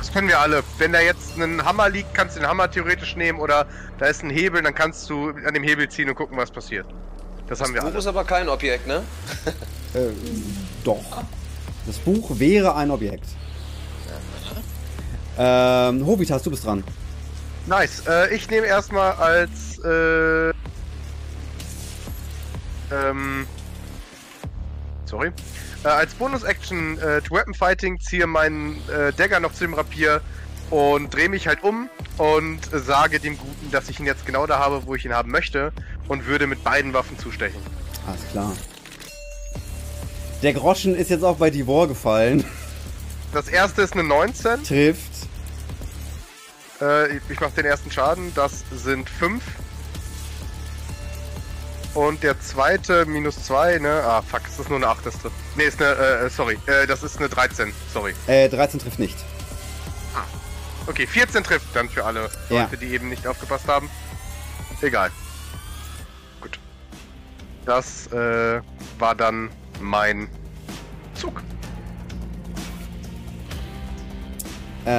Das können wir alle. Wenn da jetzt ein Hammer liegt, kannst du den Hammer theoretisch nehmen oder da ist ein Hebel, dann kannst du an dem Hebel ziehen und gucken, was passiert. Das haben wir
Buch
alle.
ist aber kein Objekt, ne?
Äh, doch. Das Buch wäre ein Objekt. Ähm, Hovitas, du bist dran.
Nice. Äh, ich nehme erstmal als äh, ähm, sorry. Äh, als Bonus-Action äh, to Weapon Fighting ziehe meinen äh, Dagger noch zu dem Rapier und drehe mich halt um und sage dem Guten, dass ich ihn jetzt genau da habe, wo ich ihn haben möchte und würde mit beiden Waffen zustechen.
Alles klar. Der Groschen ist jetzt auch bei Divor gefallen.
Das erste ist eine 19.
Trifft.
Äh, ich ich mache den ersten Schaden. Das sind 5. Und der zweite minus 2, ne? Ah, fuck, es ist nur eine 8, das trifft. Ne, ist eine, äh, sorry. Äh, das ist eine 13, sorry.
Äh, 13 trifft nicht.
Okay, 14 trifft dann für alle
Ja.
Leute, die eben nicht aufgepasst haben. Egal. Gut. Das, äh, war dann mein Zug.
Äh.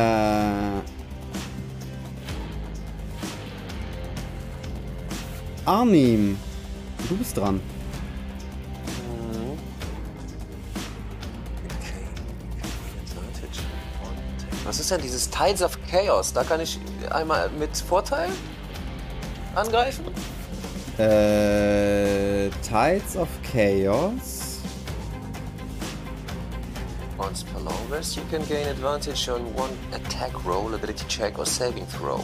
Arnim, du bist dran.
Was ist denn dieses Tides of Chaos? Da kann ich einmal mit Vorteil angreifen?
Äh, Tides of Chaos.
Once per long rest, you can gain advantage on one attack roll, ability check or saving throw.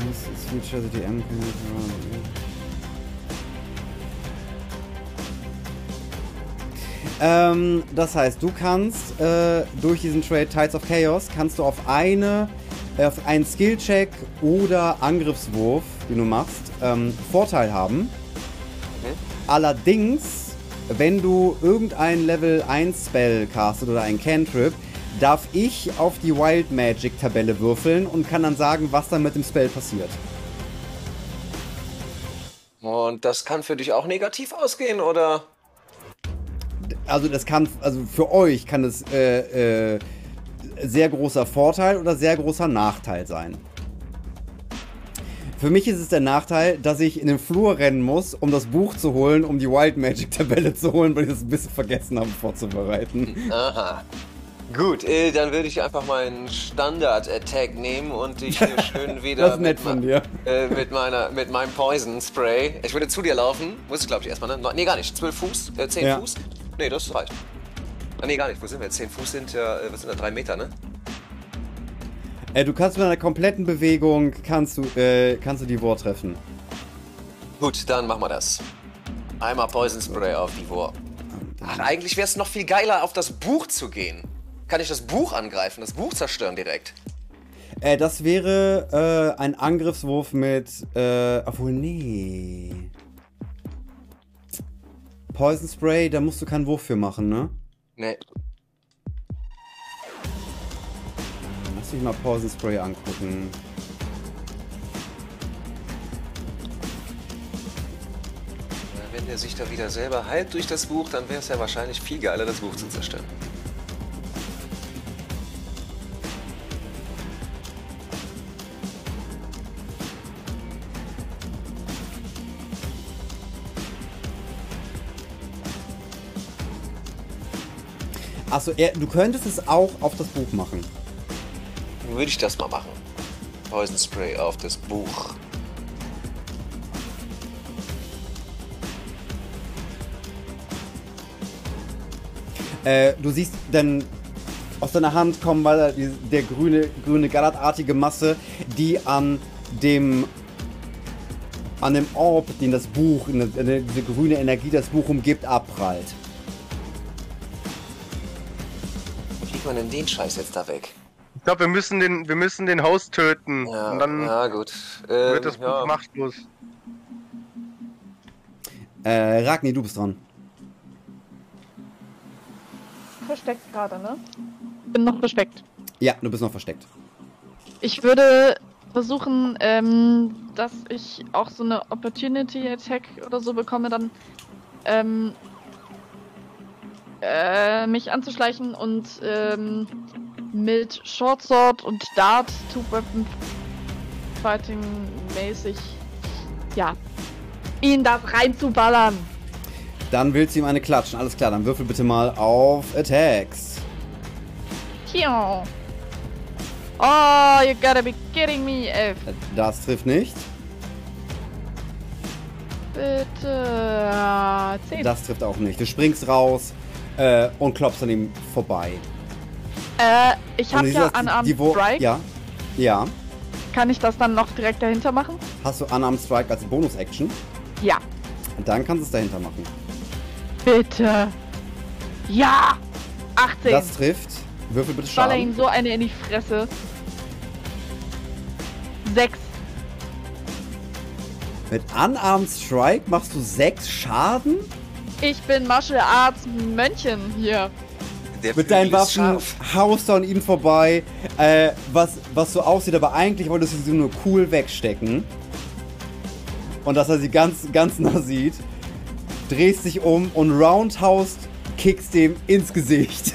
This is feature the DM can ähm, das heißt, du kannst äh, durch diesen Trade Tides of Chaos kannst du auf eine äh, auf einen Skill-Check oder Angriffswurf, den du machst, ähm, Vorteil haben.
Okay.
Allerdings, wenn du irgendein Level 1 Spell castet oder ein Cantrip, darf ich auf die Wild Magic Tabelle würfeln und kann dann sagen, was dann mit dem Spell passiert.
Und das kann für dich auch negativ ausgehen, oder?
Also das kann, also für euch kann es äh, äh, sehr großer Vorteil oder sehr großer Nachteil sein. Für mich ist es der Nachteil, dass ich in den Flur rennen muss, um das Buch zu holen, um die Wild Magic Tabelle (laughs) zu holen, weil ich das ein bisschen vergessen habe vorzubereiten.
Aha. Gut, äh, dann würde ich einfach meinen Standard-Attack nehmen und dich hier (laughs) schön wieder
Das ist nett
mit,
von dir.
Äh, mit, meiner, mit meinem Poison-Spray. Ich würde zu dir laufen. Muss ich, glaube ich, erstmal, ne? Nee, gar nicht. 12 Fuß, äh, 10
Ja.
Fuß. Nee, das reicht. Ah, nee, gar nicht. Wo sind wir? 10 Fuß sind ja, äh, was sind da? 3 Meter, ne?
Äh, du kannst mit einer kompletten Bewegung, kannst du, äh, kannst du die Wort treffen.
Gut, dann machen wir das. Einmal Poison Spray auf die Wur. Ach, eigentlich wäre es noch viel geiler, auf das Buch zu gehen. Kann ich das Buch angreifen, das Buch zerstören direkt?
Äh, das wäre äh, ein Angriffswurf mit, äh, obwohl, nee. Poison Spray, da musst du keinen Wurf für machen, ne?
Nee.
Lass mich mal Poison Spray angucken.
Wenn der sich da wieder selber heilt durch das Buch, dann wäre es ja wahrscheinlich viel geiler, das Buch zu zerstören.
Achso, du könntest es auch auf das Buch machen.
Dann würde ich das mal machen. Poison Spray auf das Buch.
Äh, du siehst dann aus deiner Hand kommen weiter die, der grüne, grüne Galatartige Masse, die an dem an dem Orb, den das Buch, diese grüne Energie das Buch umgibt, abprallt.
Man denn den Scheiß jetzt da weg?
Ich glaube, wir müssen den, wir müssen den Haus töten.
Ja,
und dann
ja gut.
wird
Ähm,
das Buch
ja.
machtlos.
Äh, Ragni, du bist dran.
Versteckt gerade, ne? Bin noch versteckt.
Ja, du bist noch versteckt.
Ich würde versuchen, ähm, dass ich auch so eine Opportunity Attack oder so bekomme, dann ähm, äh, mich anzuschleichen und ähm, mit Short Sword und Dart Two Weapon Fighting mäßig ja ihn das reinzuballern.
Dann willst du ihm eine klatschen. Alles klar, dann würfel bitte mal auf Attacks.
Tio. Oh, you gotta be kidding me, Elf.
Das trifft nicht.
Bitte. Ah, Zehn.
Das trifft auch nicht. Du springst raus äh, und klopfst an ihm vorbei.
Äh, ich habe ja Unarmed
die Wo-
Strike.
Ja. Ja.
Kann ich das dann noch direkt dahinter machen?
Hast du Unarmed Strike als Bonus-Action?
Ja.
Und dann kannst du es dahinter machen.
Bitte. Ja! 18.
Das trifft. Würfel bitte
Baller ihm
Schaden.
so eine in die Fresse. 6.
Mit Unarmed Strike machst du 6 Schaden?
Ich bin Martial Arts Mönchen hier.
Der
Mit deinen Waffen haust du an ihm vorbei, äh, was, was so aussieht, aber eigentlich wolltest du sie nur cool wegstecken. Und dass er sie ganz, ganz nah sieht, drehst dich um und roundhaust, kickst dem ins Gesicht. (laughs)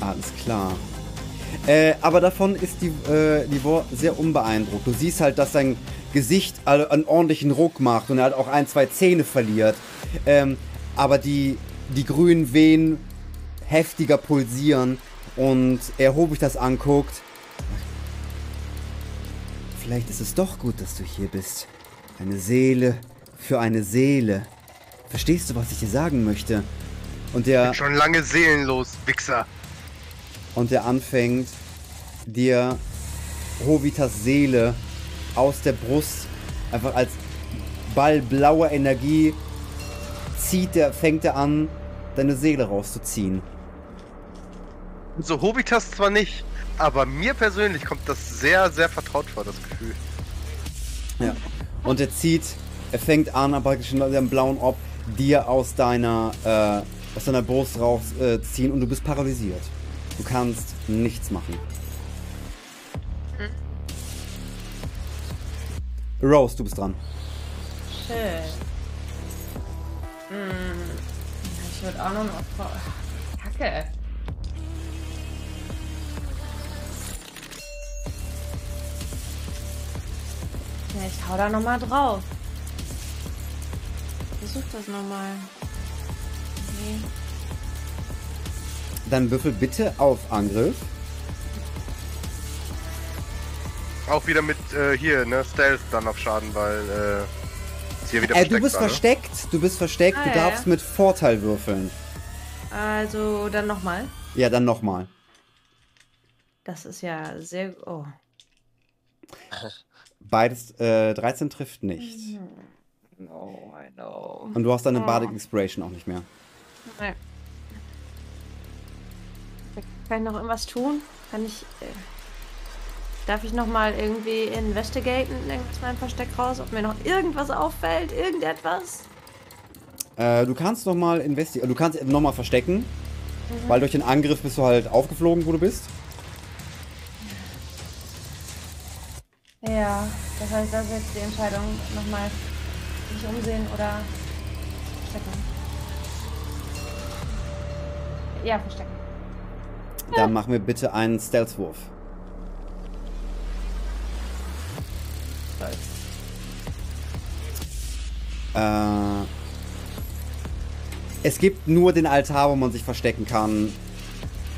Alles klar. Äh, aber davon ist die, äh, die War sehr unbeeindruckt. Du siehst halt, dass sein Gesicht einen ordentlichen Ruck macht und er halt auch ein, zwei Zähne verliert. Ähm, aber die, die grünen Venen heftiger pulsieren und er hobig das anguckt. Vielleicht ist es doch gut, dass du hier bist. Eine Seele für eine Seele. Verstehst du, was ich dir sagen möchte? Und der,
Schon lange seelenlos, Wichser.
Und der anfängt, dir Hovitas Seele aus der Brust einfach als Ball blauer Energie zieht der, fängt er an, deine Seele rauszuziehen.
So Hobitas zwar nicht, aber mir persönlich kommt das sehr, sehr vertraut vor, das Gefühl.
Ja. Und er zieht, er fängt an, praktisch in deinem blauen Orb, dir aus deiner, äh, aus deiner Brust rausziehen äh, und du bist paralysiert. Du kannst nichts machen. Rose, du bist dran.
Schön. Hm. Ich würde auch noch mal. Kacke. Ja, ich hau da noch mal drauf. Versuch das noch mal.
Dann würfel bitte auf Angriff.
auch wieder mit äh, hier, ne, Stealth dann auf Schaden, weil äh, sie hier wieder
Äh, du bist
war, ne?
versteckt, du bist versteckt,
Ah,
du
ja,
darfst
ja.
mit Vorteil würfeln.
Also dann nochmal.
Ja, dann nochmal.
Das ist ja sehr. Oh.
Beides, äh, 13 trifft nicht.
No, I know.
Und du hast deine
Oh.
Bardic Inspiration auch nicht mehr.
Nee. Kann ich noch irgendwas tun? Kann ich. Äh, darf ich nochmal irgendwie investigaten, irgendwas meinem Versteck raus, ob mir noch irgendwas auffällt, irgendetwas?
Äh, du kannst nochmal investieren, du kannst nochmal verstecken,
Mhm.
weil durch den Angriff bist du halt aufgeflogen, wo du bist.
Ja, das heißt, das ist jetzt die Entscheidung, nochmal sich umsehen oder verstecken. Ja, verstecken.
Dann mach mir bitte einen Stealth-Wurf. Äh, es gibt nur den Altar, wo man sich verstecken kann.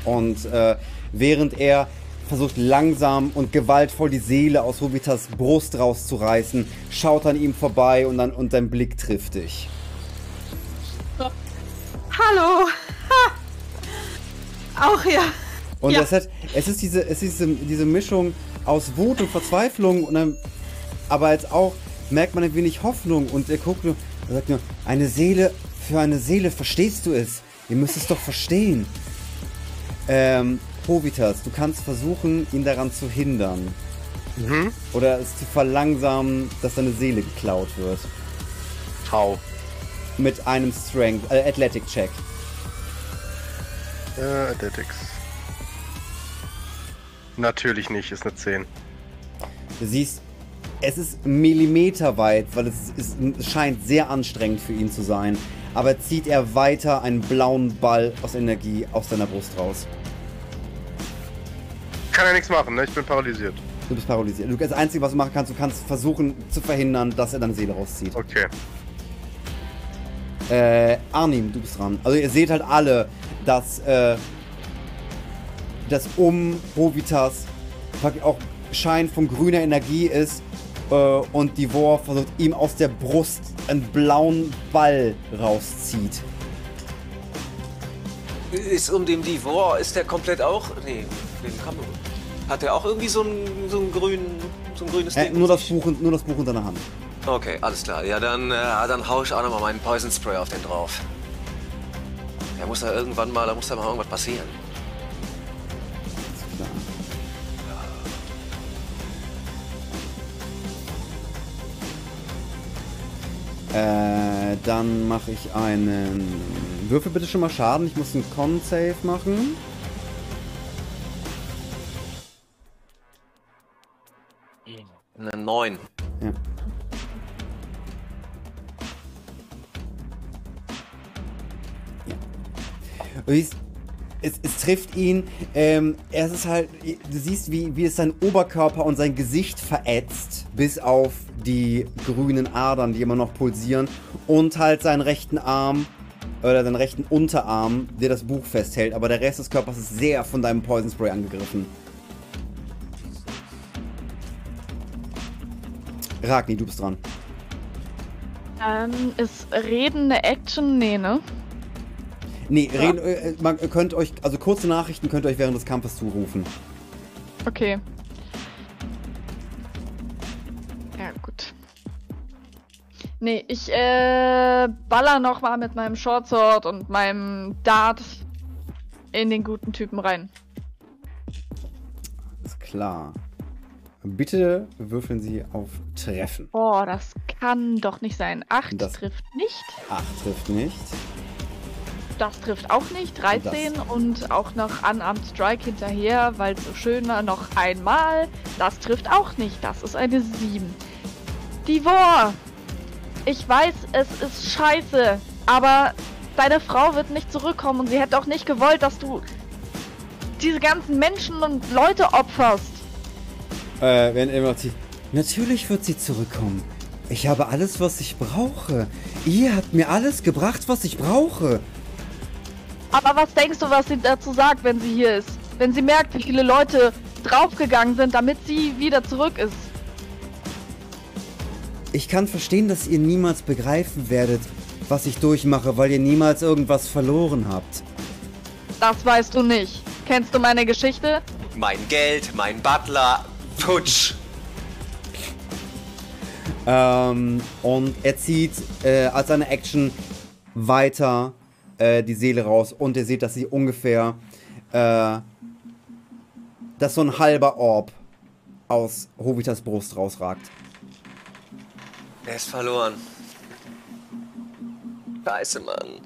Und äh, während er versucht langsam und gewaltvoll die Seele aus Hobitas Brust rauszureißen, schaut an ihm vorbei und, dann, und dein Blick trifft dich.
Hallo! Ha! Auch hier.
Und
Ja.
es, hat, es ist, diese, es ist diese, diese Mischung aus Wut und Verzweiflung, und dann, aber jetzt auch merkt man ein wenig Hoffnung und er guckt nur, er sagt nur, eine Seele, für eine Seele, verstehst du es? Ihr müsst es doch verstehen. Ähm, Hovitas, du kannst versuchen, ihn daran zu hindern.
Mhm.
Oder es zu verlangsamen, dass seine Seele geklaut wird.
Hau.
Mit einem Strength, äh, Athletic-Check.
Äh, Athletics. Natürlich nicht, ist eine 10.
Du siehst, es ist millimeterweit, weil es, ist, es scheint sehr anstrengend für ihn zu sein. Aber zieht er weiter einen blauen Ball aus Energie aus deiner Brust raus.
Kann ja nichts machen, ne? Ich bin paralysiert.
Du bist paralysiert. Du, das Einzige, was du machen kannst, du kannst versuchen zu verhindern, dass er deine Seele rauszieht.
Okay.
Äh, Arnim, du bist dran. Also ihr seht halt alle, dass, äh, dass um praktisch auch Schein von grüner Energie ist äh, und Divor versucht, ihm aus der Brust einen blauen Ball rauszieht.
Ist um den Divor, ist der komplett auch. Nee, den kann man. Hat der auch irgendwie so einen, so einen grünen. So ein grünes
Äh,
Ding?
nur, das Buch, nur das Buch in deiner Hand.
Okay, alles klar. Ja, dann, äh, dann hau ich auch nochmal meinen Poison Spray auf den drauf. Da muss da irgendwann mal, da muss da mal irgendwas passieren.
Äh, dann mache ich einen. Würfel bitte schon mal Schaden. Ich muss einen Con-Save machen.
Eine 9.
Ja. Siehst, es, es trifft ihn. Ähm, es ist halt, du siehst, wie, wie es sein Oberkörper und sein Gesicht verätzt, bis auf die grünen Adern, die immer noch pulsieren. Und halt seinen rechten Arm oder seinen rechten Unterarm, der das Buch festhält. Aber der Rest des Körpers ist sehr von deinem Poison Spray angegriffen. Ragni, du bist dran.
Ähm, ist Reden eine Action? Nee, ne?
Nee, reden, äh, man könnt euch, also kurze Nachrichten könnt ihr euch während des Kampfes zurufen.
Okay. Ja, gut. Nee, ich äh, baller noch mal mit meinem Shortsword und meinem Dart in den guten Typen rein.
Ist klar. Bitte würfeln Sie auf Treffen.
Boah, das kann doch nicht sein. Acht
Das-
trifft nicht.
8 trifft nicht.
Das trifft auch nicht. 13 und auch noch Unarmed Strike hinterher, weil es so schön war. Noch einmal. Das trifft auch nicht. Das ist eine 7. Divor! Ich weiß, es ist scheiße, aber deine Frau wird nicht zurückkommen und sie hätte auch nicht gewollt, dass du diese ganzen Menschen und Leute opferst.
Äh, wenn immer sie. Natürlich wird sie zurückkommen. Ich habe alles, was ich brauche. Ihr habt mir alles gebracht, was ich brauche.
Aber was denkst du, was sie dazu sagt, wenn sie hier ist? Wenn sie merkt, wie viele Leute draufgegangen sind, damit sie wieder zurück ist.
Ich kann verstehen, dass ihr niemals begreifen werdet, was ich durchmache, weil ihr niemals irgendwas verloren habt.
Das weißt du nicht. Kennst du meine Geschichte?
Mein Geld, mein Butler, futsch.
Ähm, und er zieht äh, als seine Action weiter äh, die Seele raus und ihr seht, dass sie ungefähr, äh, dass so ein halber Orb aus Hovitas Brust rausragt.
Er ist verloren. Scheiße, Mann.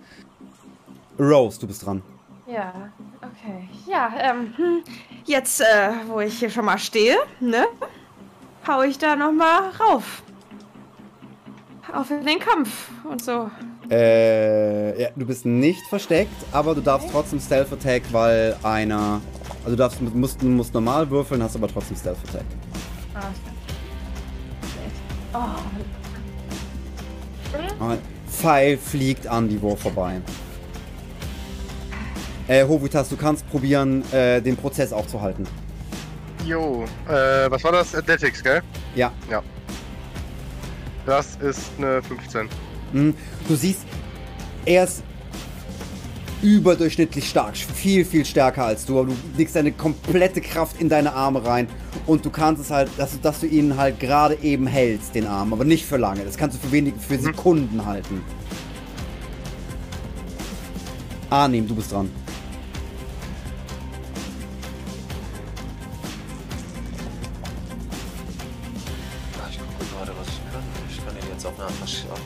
Rose, du bist dran.
Ja, okay. Ja, ähm, hm, jetzt, äh, wo ich hier schon mal stehe, ne, hau ich da noch mal rauf. Auf den Kampf und so.
Äh, ja, du bist nicht versteckt, aber du darfst trotzdem Stealth Attack, weil einer. Also du darfst, musst, musst normal würfeln, hast aber trotzdem Stealth Attack.
Oh,
Ein Pfeil fliegt an die Wurf vorbei. Äh, Hovitas, du kannst probieren, äh, den Prozess aufzuhalten.
Jo, äh, was war das? Athletics, gell?
Ja.
Das ist eine 15.
Mhm. Du siehst, er ist überdurchschnittlich stark, viel, viel stärker als du, du legst deine komplette Kraft in deine Arme rein und du kannst es halt, dass, du- dass du ihn halt gerade eben hältst, den Arm, aber nicht für lange. Das kannst du für wenige, für Sekunden halten. Arnim, du bist dran.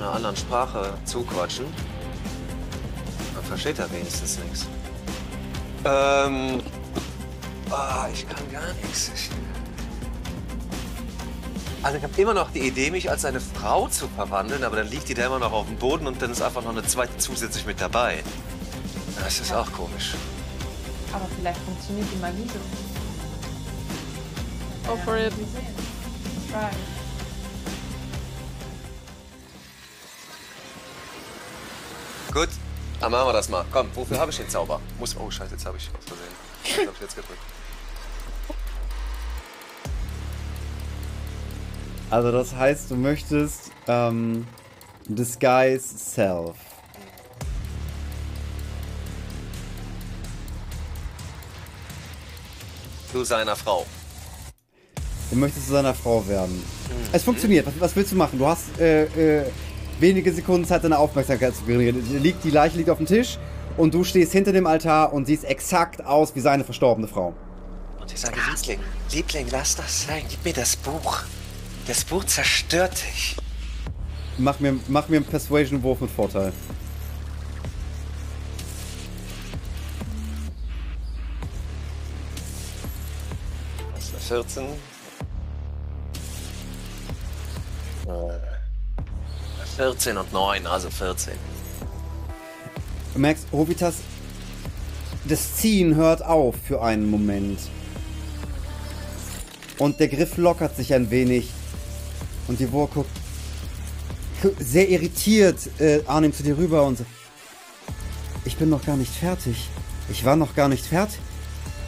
Einer anderen Sprache zuquatschen. Dann versteht er wenigstens nichts. Ähm. Ah, ich kann gar nichts. Ich, also ich habe immer noch die Idee, mich als eine Frau zu verwandeln, aber dann liegt die da immer noch auf dem Boden und dann ist einfach noch eine zweite zusätzlich mit dabei. Das ist auch komisch.
aber vielleicht funktioniert die Magie so.
Go for it.
Try.
Gut, dann machen wir das mal. Komm, wofür habe ich den Zauber? Muss. Oh, scheiße, jetzt habe ich aus Versehen. Was habe ich jetzt gedrückt?
Also das heißt, du möchtest ähm, Disguise Self.
Zu seiner Frau.
Du möchtest zu seiner Frau werden. Es funktioniert. Was, was willst du machen? Du hast äh, äh, wenige Sekunden Zeit, deine Aufmerksamkeit zu generieren. Die, liegt, die Leiche liegt auf dem Tisch und du stehst hinter dem Altar und siehst exakt aus wie seine verstorbene Frau.
Und ich sage, Liebling, Liebling, lass das sein. Gib mir das Buch. Das Buch zerstört dich.
Mach mir, mach mir einen Persuasion-Wurf mit Vorteil.
Das ist eine 14. Äh, 14 und 9, also 14.
Du merkst, Hovitas, das Ziehen hört auf für einen Moment. Und der Griff lockert sich ein wenig. Und die Wur guckt gu- sehr irritiert äh, Arnim zu dir rüber und so. Ich bin noch gar nicht fertig. Ich war noch gar nicht fertig.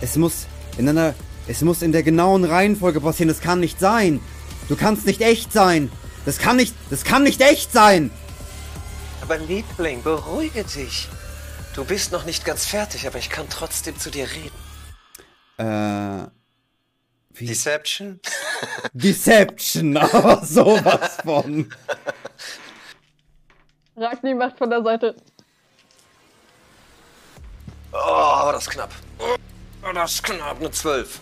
Es muss in einer. Es muss in der genauen Reihenfolge passieren. Das kann nicht sein. Du kannst nicht echt sein. Das kann nicht. Das kann nicht echt sein.
Aber Liebling, beruhige dich. Du bist noch nicht ganz fertig, aber ich kann trotzdem zu dir reden.
Äh. Wie?
Deception? (laughs)
Deception, aber sowas von.
Ragni macht von der Seite.
Oh, war das knapp. Oh, das ist knapp, eine 12.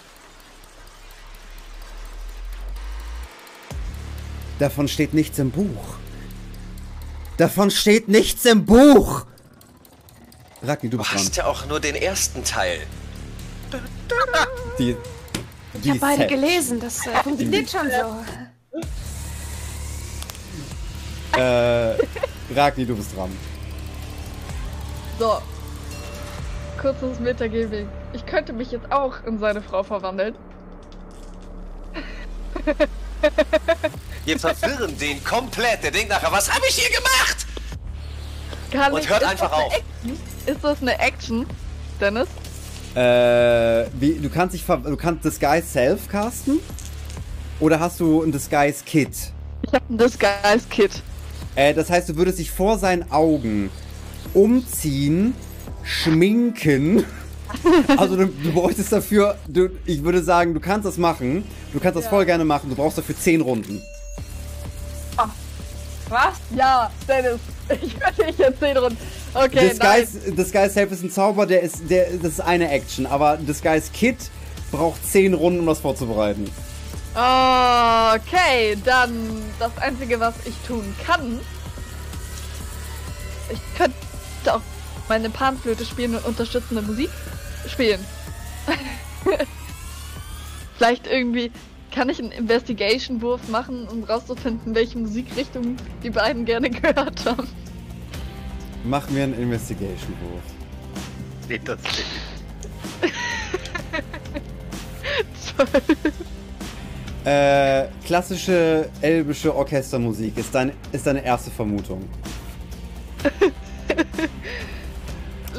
Davon steht nichts im Buch. Davon steht nichts im Buch. Ragni, du
Du
bist dran.
hast ja auch nur den ersten Teil.
Die,
Ich habe beide gelesen, das äh, funktioniert schon so.
Äh, Ragni, du bist dran.
So. Kurzes Metagaming. Ich könnte mich jetzt auch in seine Frau verwandeln. (laughs)
Wir verwirren den komplett. Der denkt nachher, was habe ich hier gemacht?
Kann
Und
ich,
hört
ist
einfach
das eine
auf.
Action? Ist das eine Action, Dennis?
Äh, wie, du kannst dich ver du kannst Disguise Self casten? Oder hast du ein Disguise Kit?
Ich hab ein Disguise Kit.
Äh, das heißt, du würdest dich vor seinen Augen umziehen, schminken. (laughs) Also du, du bräuchtest dafür, du, ich würde sagen, du kannst das machen. Du kannst das
Ja.
voll gerne machen. Du brauchst dafür 10 Runden.
Was?
Ja, Dennis. Ich werde dich jetzt sehen und. Okay,
Disguise, Disguise Self ist ein Zauber, der ist, der, das ist eine Action. Aber Disguise Kit braucht 10 Runden, um das vorzubereiten.
Okay, dann das Einzige, was ich tun kann. Ich könnte auch meine Panflöte spielen und unterstützende Musik spielen. (laughs) Vielleicht irgendwie kann ich einen Investigation-Wurf machen, um rauszufinden, welche Musikrichtung die beiden gerne (laughs) gehört haben.
Mach mir einen Investigation-Wurf.
Nee, das nicht. (laughs)
Äh, klassische elbische Orchestermusik ist, dein, ist deine erste Vermutung. (laughs)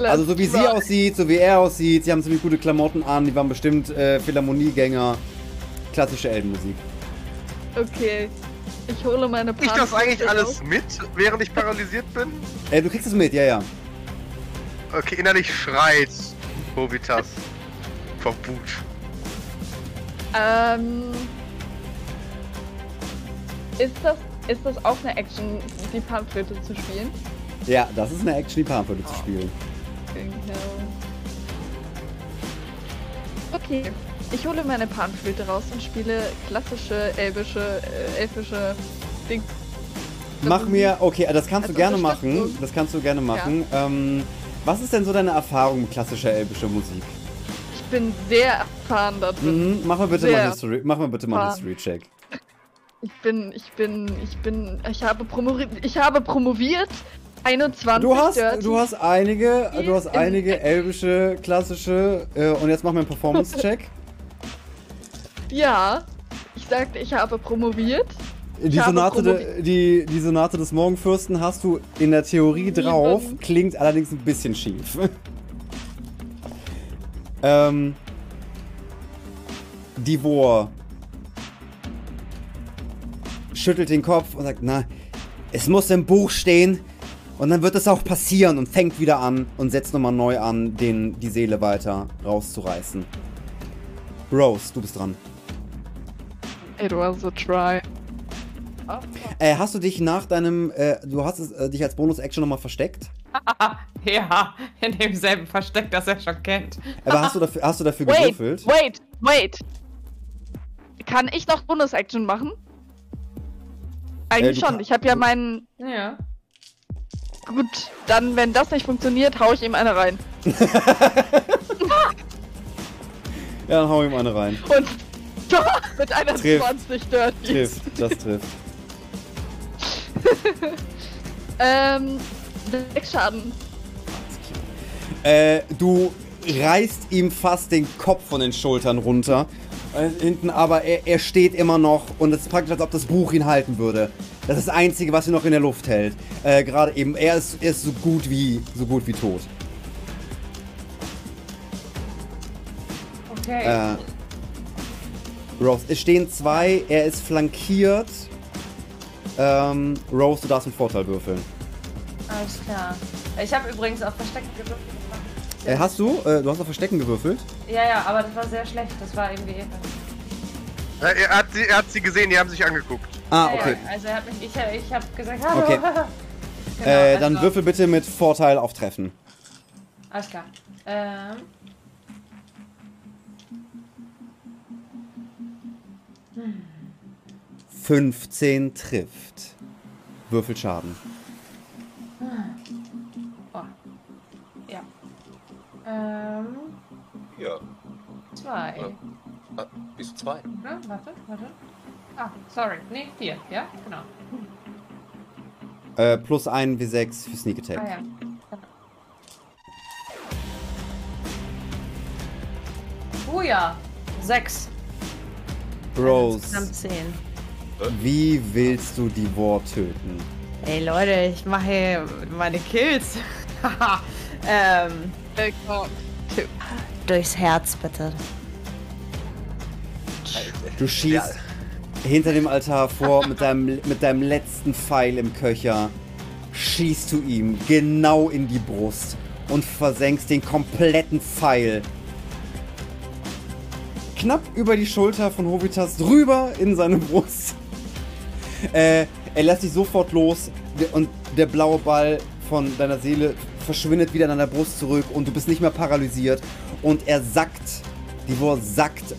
Also so wie sie aussieht, so wie er aussieht, sie haben ziemlich gute Klamotten an, die waren bestimmt äh, Philharmoniegänger. Klassische Elbenmusik.
Okay. Ich hole meine
Ich das eigentlich alles mit, während ich paralysiert bin?
Äh, du kriegst es mit, ja, ja.
Okay, innerlich schreit Bobitas. Vor Wut.
Ähm. Ist das, ist das auch eine Action, die Panflöte zu spielen?
Ja, das ist eine Action, die Panflöte zu spielen.
Genau. Okay. Ich hole meine Panflöte raus und spiele klassische elbische, äh, elfische Ding.
Mach mir, okay, das kannst du
Als
gerne machen. Das kannst du gerne machen. Ähm, was ist denn so deine Erfahrung mit klassischer elbischer Musik?
Ich bin sehr erfahren da drin.
Mhm, mach mal bitte mal
Sehr
History, mach mal bitte mal
erfahren.
History Check.
Ich bin, ich bin, ich bin, ich habe promoviert, ich habe promoviert. 21
Du hast, du hast einige, du hast
In-
einige elbische, klassische, äh, und jetzt mach mir einen Performance-Check.
Ja. Ich sagte, ich habe promoviert.
Die Sonate, de, die, die Sonate des Morgenfürsten hast du in der Theorie drauf, klingt allerdings ein bisschen schief. (laughs) ähm, Divor schüttelt den Kopf und sagt, na, es muss im Buch stehen und dann wird es auch passieren und fängt wieder an und setzt nochmal neu an, den, die Seele weiter rauszureißen. Rose, du bist dran.
It was a try.
Äh, hast du dich nach deinem, äh, du hast es, äh, dich als Bonus-Action nochmal versteckt? (laughs)
ja, in demselben Versteck, das er schon kennt.
Aber hast du dafür, hast du dafür
Wait,
gewürfelt?
wait, wait. Kann ich noch Bonus-Action machen? Eigentlich
Äh,
schon.
kann-
Ich habe ja meinen.
Ja.
Gut, dann, wenn das nicht funktioniert, hau ich ihm eine rein. (laughs)
Ja, dann hau ihm eine rein.
Und (laughs) mit einer
Trifft.
20 Dirty.
Trifft, das trifft. (laughs)
Ähm, sechs Schaden.
Äh, du reißt ihm fast den Kopf von den Schultern runter. Äh, hinten aber, er, er steht immer noch und es ist praktisch, als ob das Buch ihn halten würde. Das ist das Einzige, was ihn noch in der Luft hält. Äh, gerade eben, er ist, er ist so gut wie, so gut wie tot.
Okay.
Äh, Rose, es stehen zwei, er ist flankiert. Ähm, Rose, du darfst einen Vorteil würfeln.
Alles klar. Ich habe übrigens auf Verstecken gewürfelt.
Äh, hast du? Äh, du hast auf Verstecken gewürfelt?
Ja, ja, aber das war sehr schlecht. Das war irgendwie.
Äh, Er hat, sie, er hat sie gesehen, die haben sich angeguckt.
Ah,
Ja,
okay.
Ja, also er hat mich, ich, ich habe gesagt, hallo. (laughs)
Okay.
genau,
äh, dann
also-
würfel bitte mit Vorteil auf Treffen.
Alles klar. Ähm.
15 trifft. Würfel Schaden.
Oh. Ja. Ähm.
Ja.
Zwei.
Ja. Ah, bist du zwei?
Ne? Warte, warte. Ah, sorry. Nee, vier. Ja, genau.
Äh, plus ein W6 für Sneak Attack.
Ah ja. Oh ja. Sechs. Zehn.
wie willst du die War töten?
Ey Leute, ich mache meine Kills. (laughs) ähm. Durchs Herz, bitte.
Du schießt hinter dem Altar vor mit deinem, mit deinem letzten Pfeil im Köcher. Schießt du ihm genau in die Brust und versenkst den kompletten Pfeil. Knapp über die Schulter von Hovitas drüber in seine Brust. Äh, er lässt dich sofort los und der blaue Ball von deiner Seele verschwindet wieder in deiner Brust zurück und du bist nicht mehr paralysiert und er sackt, die Wurst sackt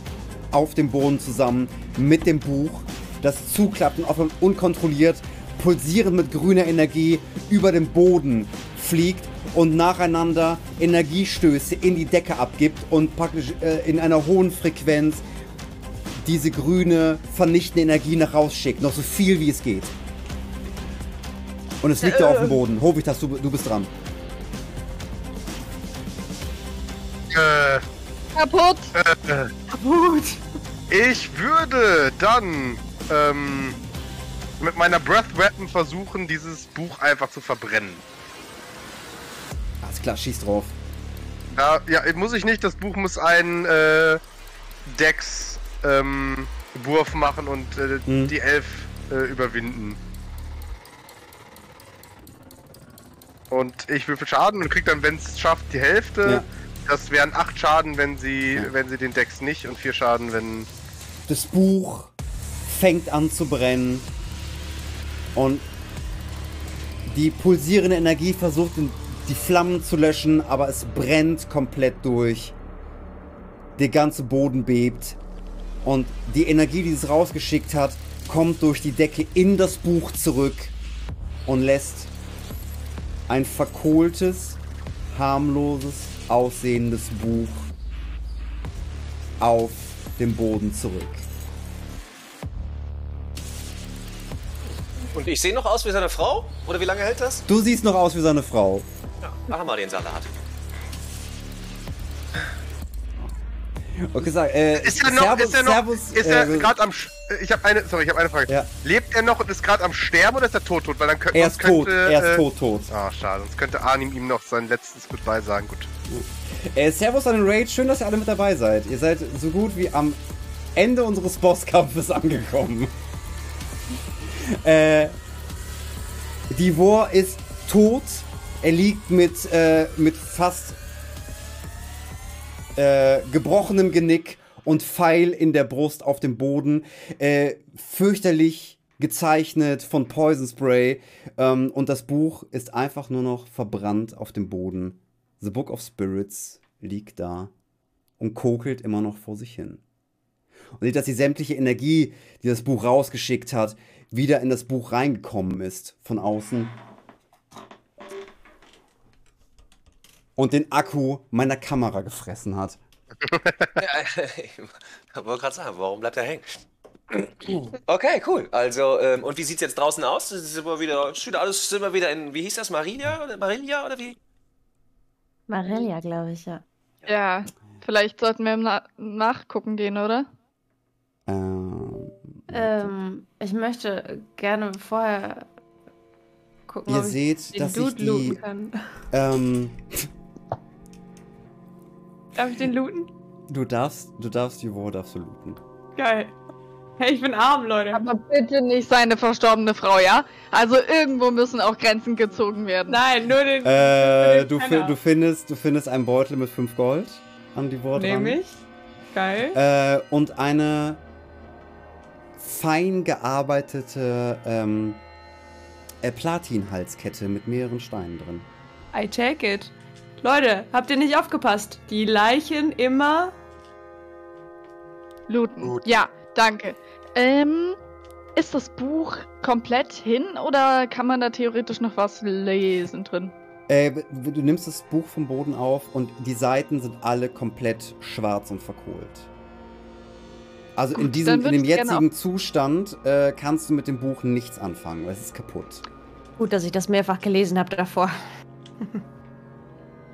auf dem Boden zusammen mit dem Buch, das zuklappt und auf unkontrolliert, pulsierend mit grüner Energie über den Boden fliegt und nacheinander Energiestöße in die Decke abgibt und praktisch äh, in einer hohen Frequenz diese grüne, vernichtende Energie nach rausschickt. Noch so viel wie es geht. Und es liegt da auf dem Boden. Hovitas, du, du bist dran.
Äh,
Kaputt!
Kaputt.
ich würde dann ähm, mit meiner Breath Weapon versuchen, dieses Buch einfach zu verbrennen.
Alles klar, schieß drauf.
Ja, ja, muss ich nicht. Das Buch muss einen äh, Dex ähm, Wurf machen und äh,
Mhm.
die Elf äh, überwinden. Und ich würfel Schaden und krieg dann, wenn es schafft, die Hälfte.
Ja.
Das wären acht Schaden, wenn sie,
Ja.
wenn sie den Dex nicht und vier Schaden, wenn.
Das Buch fängt an zu brennen und die pulsierende Energie versucht die Flammen zu löschen, aber es brennt komplett durch. Der ganze Boden bebt und die Energie, die es rausgeschickt hat, kommt durch die Decke in das Buch zurück und lässt ein verkohltes, harmloses, aussehendes Buch auf dem Boden zurück.
Und ich sehe noch aus wie seine Frau? Oder wie lange hält das?
Du siehst noch aus wie seine Frau.
Ja, machen wir den Salat.
Okay, sag, äh,
Ist er noch,
Servus,
ist er noch,
Servus,
ist er
äh,
gerade am, Sch- äh, ich habe eine, sorry, ich habe eine Frage.
Ja.
Lebt er noch und ist gerade am Sterben oder ist er tot tot? Weil dann könnte,
Er ist
sonst
tot,
könnte,
er ist
äh,
tot, tot.
Ah, schade, sonst könnte Arnim ihm noch sein letztes Goodbye sagen. Gut.
Äh, Servus an den Raid, schön, dass ihr alle mit dabei seid. Ihr seid so gut wie am Ende unseres Bosskampfes (laughs) angekommen. äh, Divor ist tot. Er liegt mit, äh, mit fast äh, gebrochenem Genick und Pfeil in der Brust auf dem Boden. Äh, fürchterlich gezeichnet von Poison Spray. Ähm, und das Buch ist einfach nur noch verbrannt auf dem Boden. The Book of Spirits liegt da und kokelt immer noch vor sich hin. Und sieht, dass die sämtliche Energie, die das Buch rausgeschickt hat, wieder in das Buch reingekommen ist von außen. Und den Akku meiner Kamera gefressen hat.
Ja, (laughs) ich wollte gerade sagen, warum bleibt er hängen? Okay, cool. Also, ähm, und wie sieht's jetzt draußen aus? Es ist immer wieder, steht alles sind wir wieder in, wie hieß das, Marilia oder Marilia oder wie?
Marelia, glaube ich, ja.
Ja, vielleicht sollten wir Na nachgucken gehen, oder?
Ähm,
Ähm, ich möchte gerne vorher gucken,
Ihr
ob ich
seht,
den
dass
Dude
sich die.
looten kann.
Ähm,
Darf ich den looten?
du darfst, du darfst Juvo darfst du looten.
Geil. Hey, ich bin arm, Leute.
Aber bitte nicht seine verstorbene Frau, ja? Also irgendwo müssen auch Grenzen gezogen werden.
Nein, nur den.
Äh,
den
du, fi du, findest, du findest einen Beutel mit 5 Gold an die Worte.
Nehme ich. Geil.
Äh, und eine fein gearbeitete ähm, äh, Platin-Halskette mit mehreren Steinen drin.
I take it. Leute, habt ihr nicht aufgepasst? Die Leichen immer.
Looten.
Gut.
Ja, danke. Ähm, ist das Buch komplett hin oder kann man da theoretisch noch was lesen drin?
Äh, du nimmst das Buch vom Boden auf und die Seiten sind alle komplett schwarz und verkohlt. Also in
Gut,
diesem,
dann
in dem jetzigen Zustand äh, kannst du mit dem Buch nichts anfangen, weil es ist kaputt.
Gut, dass ich das mehrfach gelesen habe davor.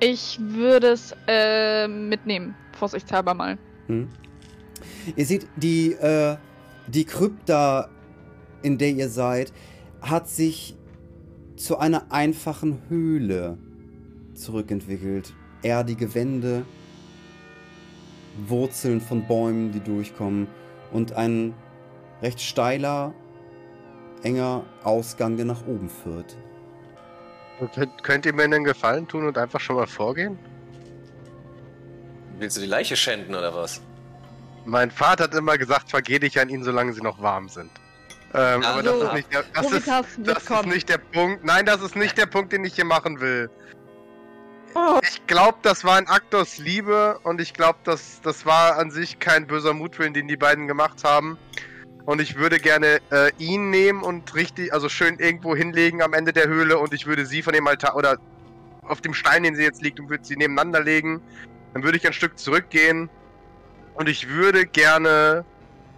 Ich würde es äh, mitnehmen, vorsichtshalber mal.
Hm? Ihr seht, die, äh, die Krypta, in der ihr seid, hat sich zu einer einfachen Höhle zurückentwickelt. Erdige Wände, Wurzeln von Bäumen, die durchkommen und ein recht steiler, enger Ausgang, der nach oben führt.
Könnt, könnt ihr mir einen Gefallen tun und einfach schon mal vorgehen?
Willst du die Leiche schänden oder was?
Mein Vater hat immer gesagt, vergeh dich an ihn, solange sie noch warm sind. Ähm,
Ja,
aber das
so.
ist, nicht der, das, ist, das ist nicht der Punkt. Nein, das ist nicht der Punkt, den ich hier machen will.
Oh,
Ich glaube, das war ein Akt aus Liebe und ich glaube, das, das war an sich kein böser Mutwillen, den die beiden gemacht haben. Und ich würde gerne äh, ihn nehmen und richtig, also schön irgendwo hinlegen am Ende der Höhle und ich würde sie von dem Altar oder auf dem Stein, den sie jetzt liegt, und würde sie nebeneinander legen. Dann würde ich ein Stück zurückgehen und ich würde gerne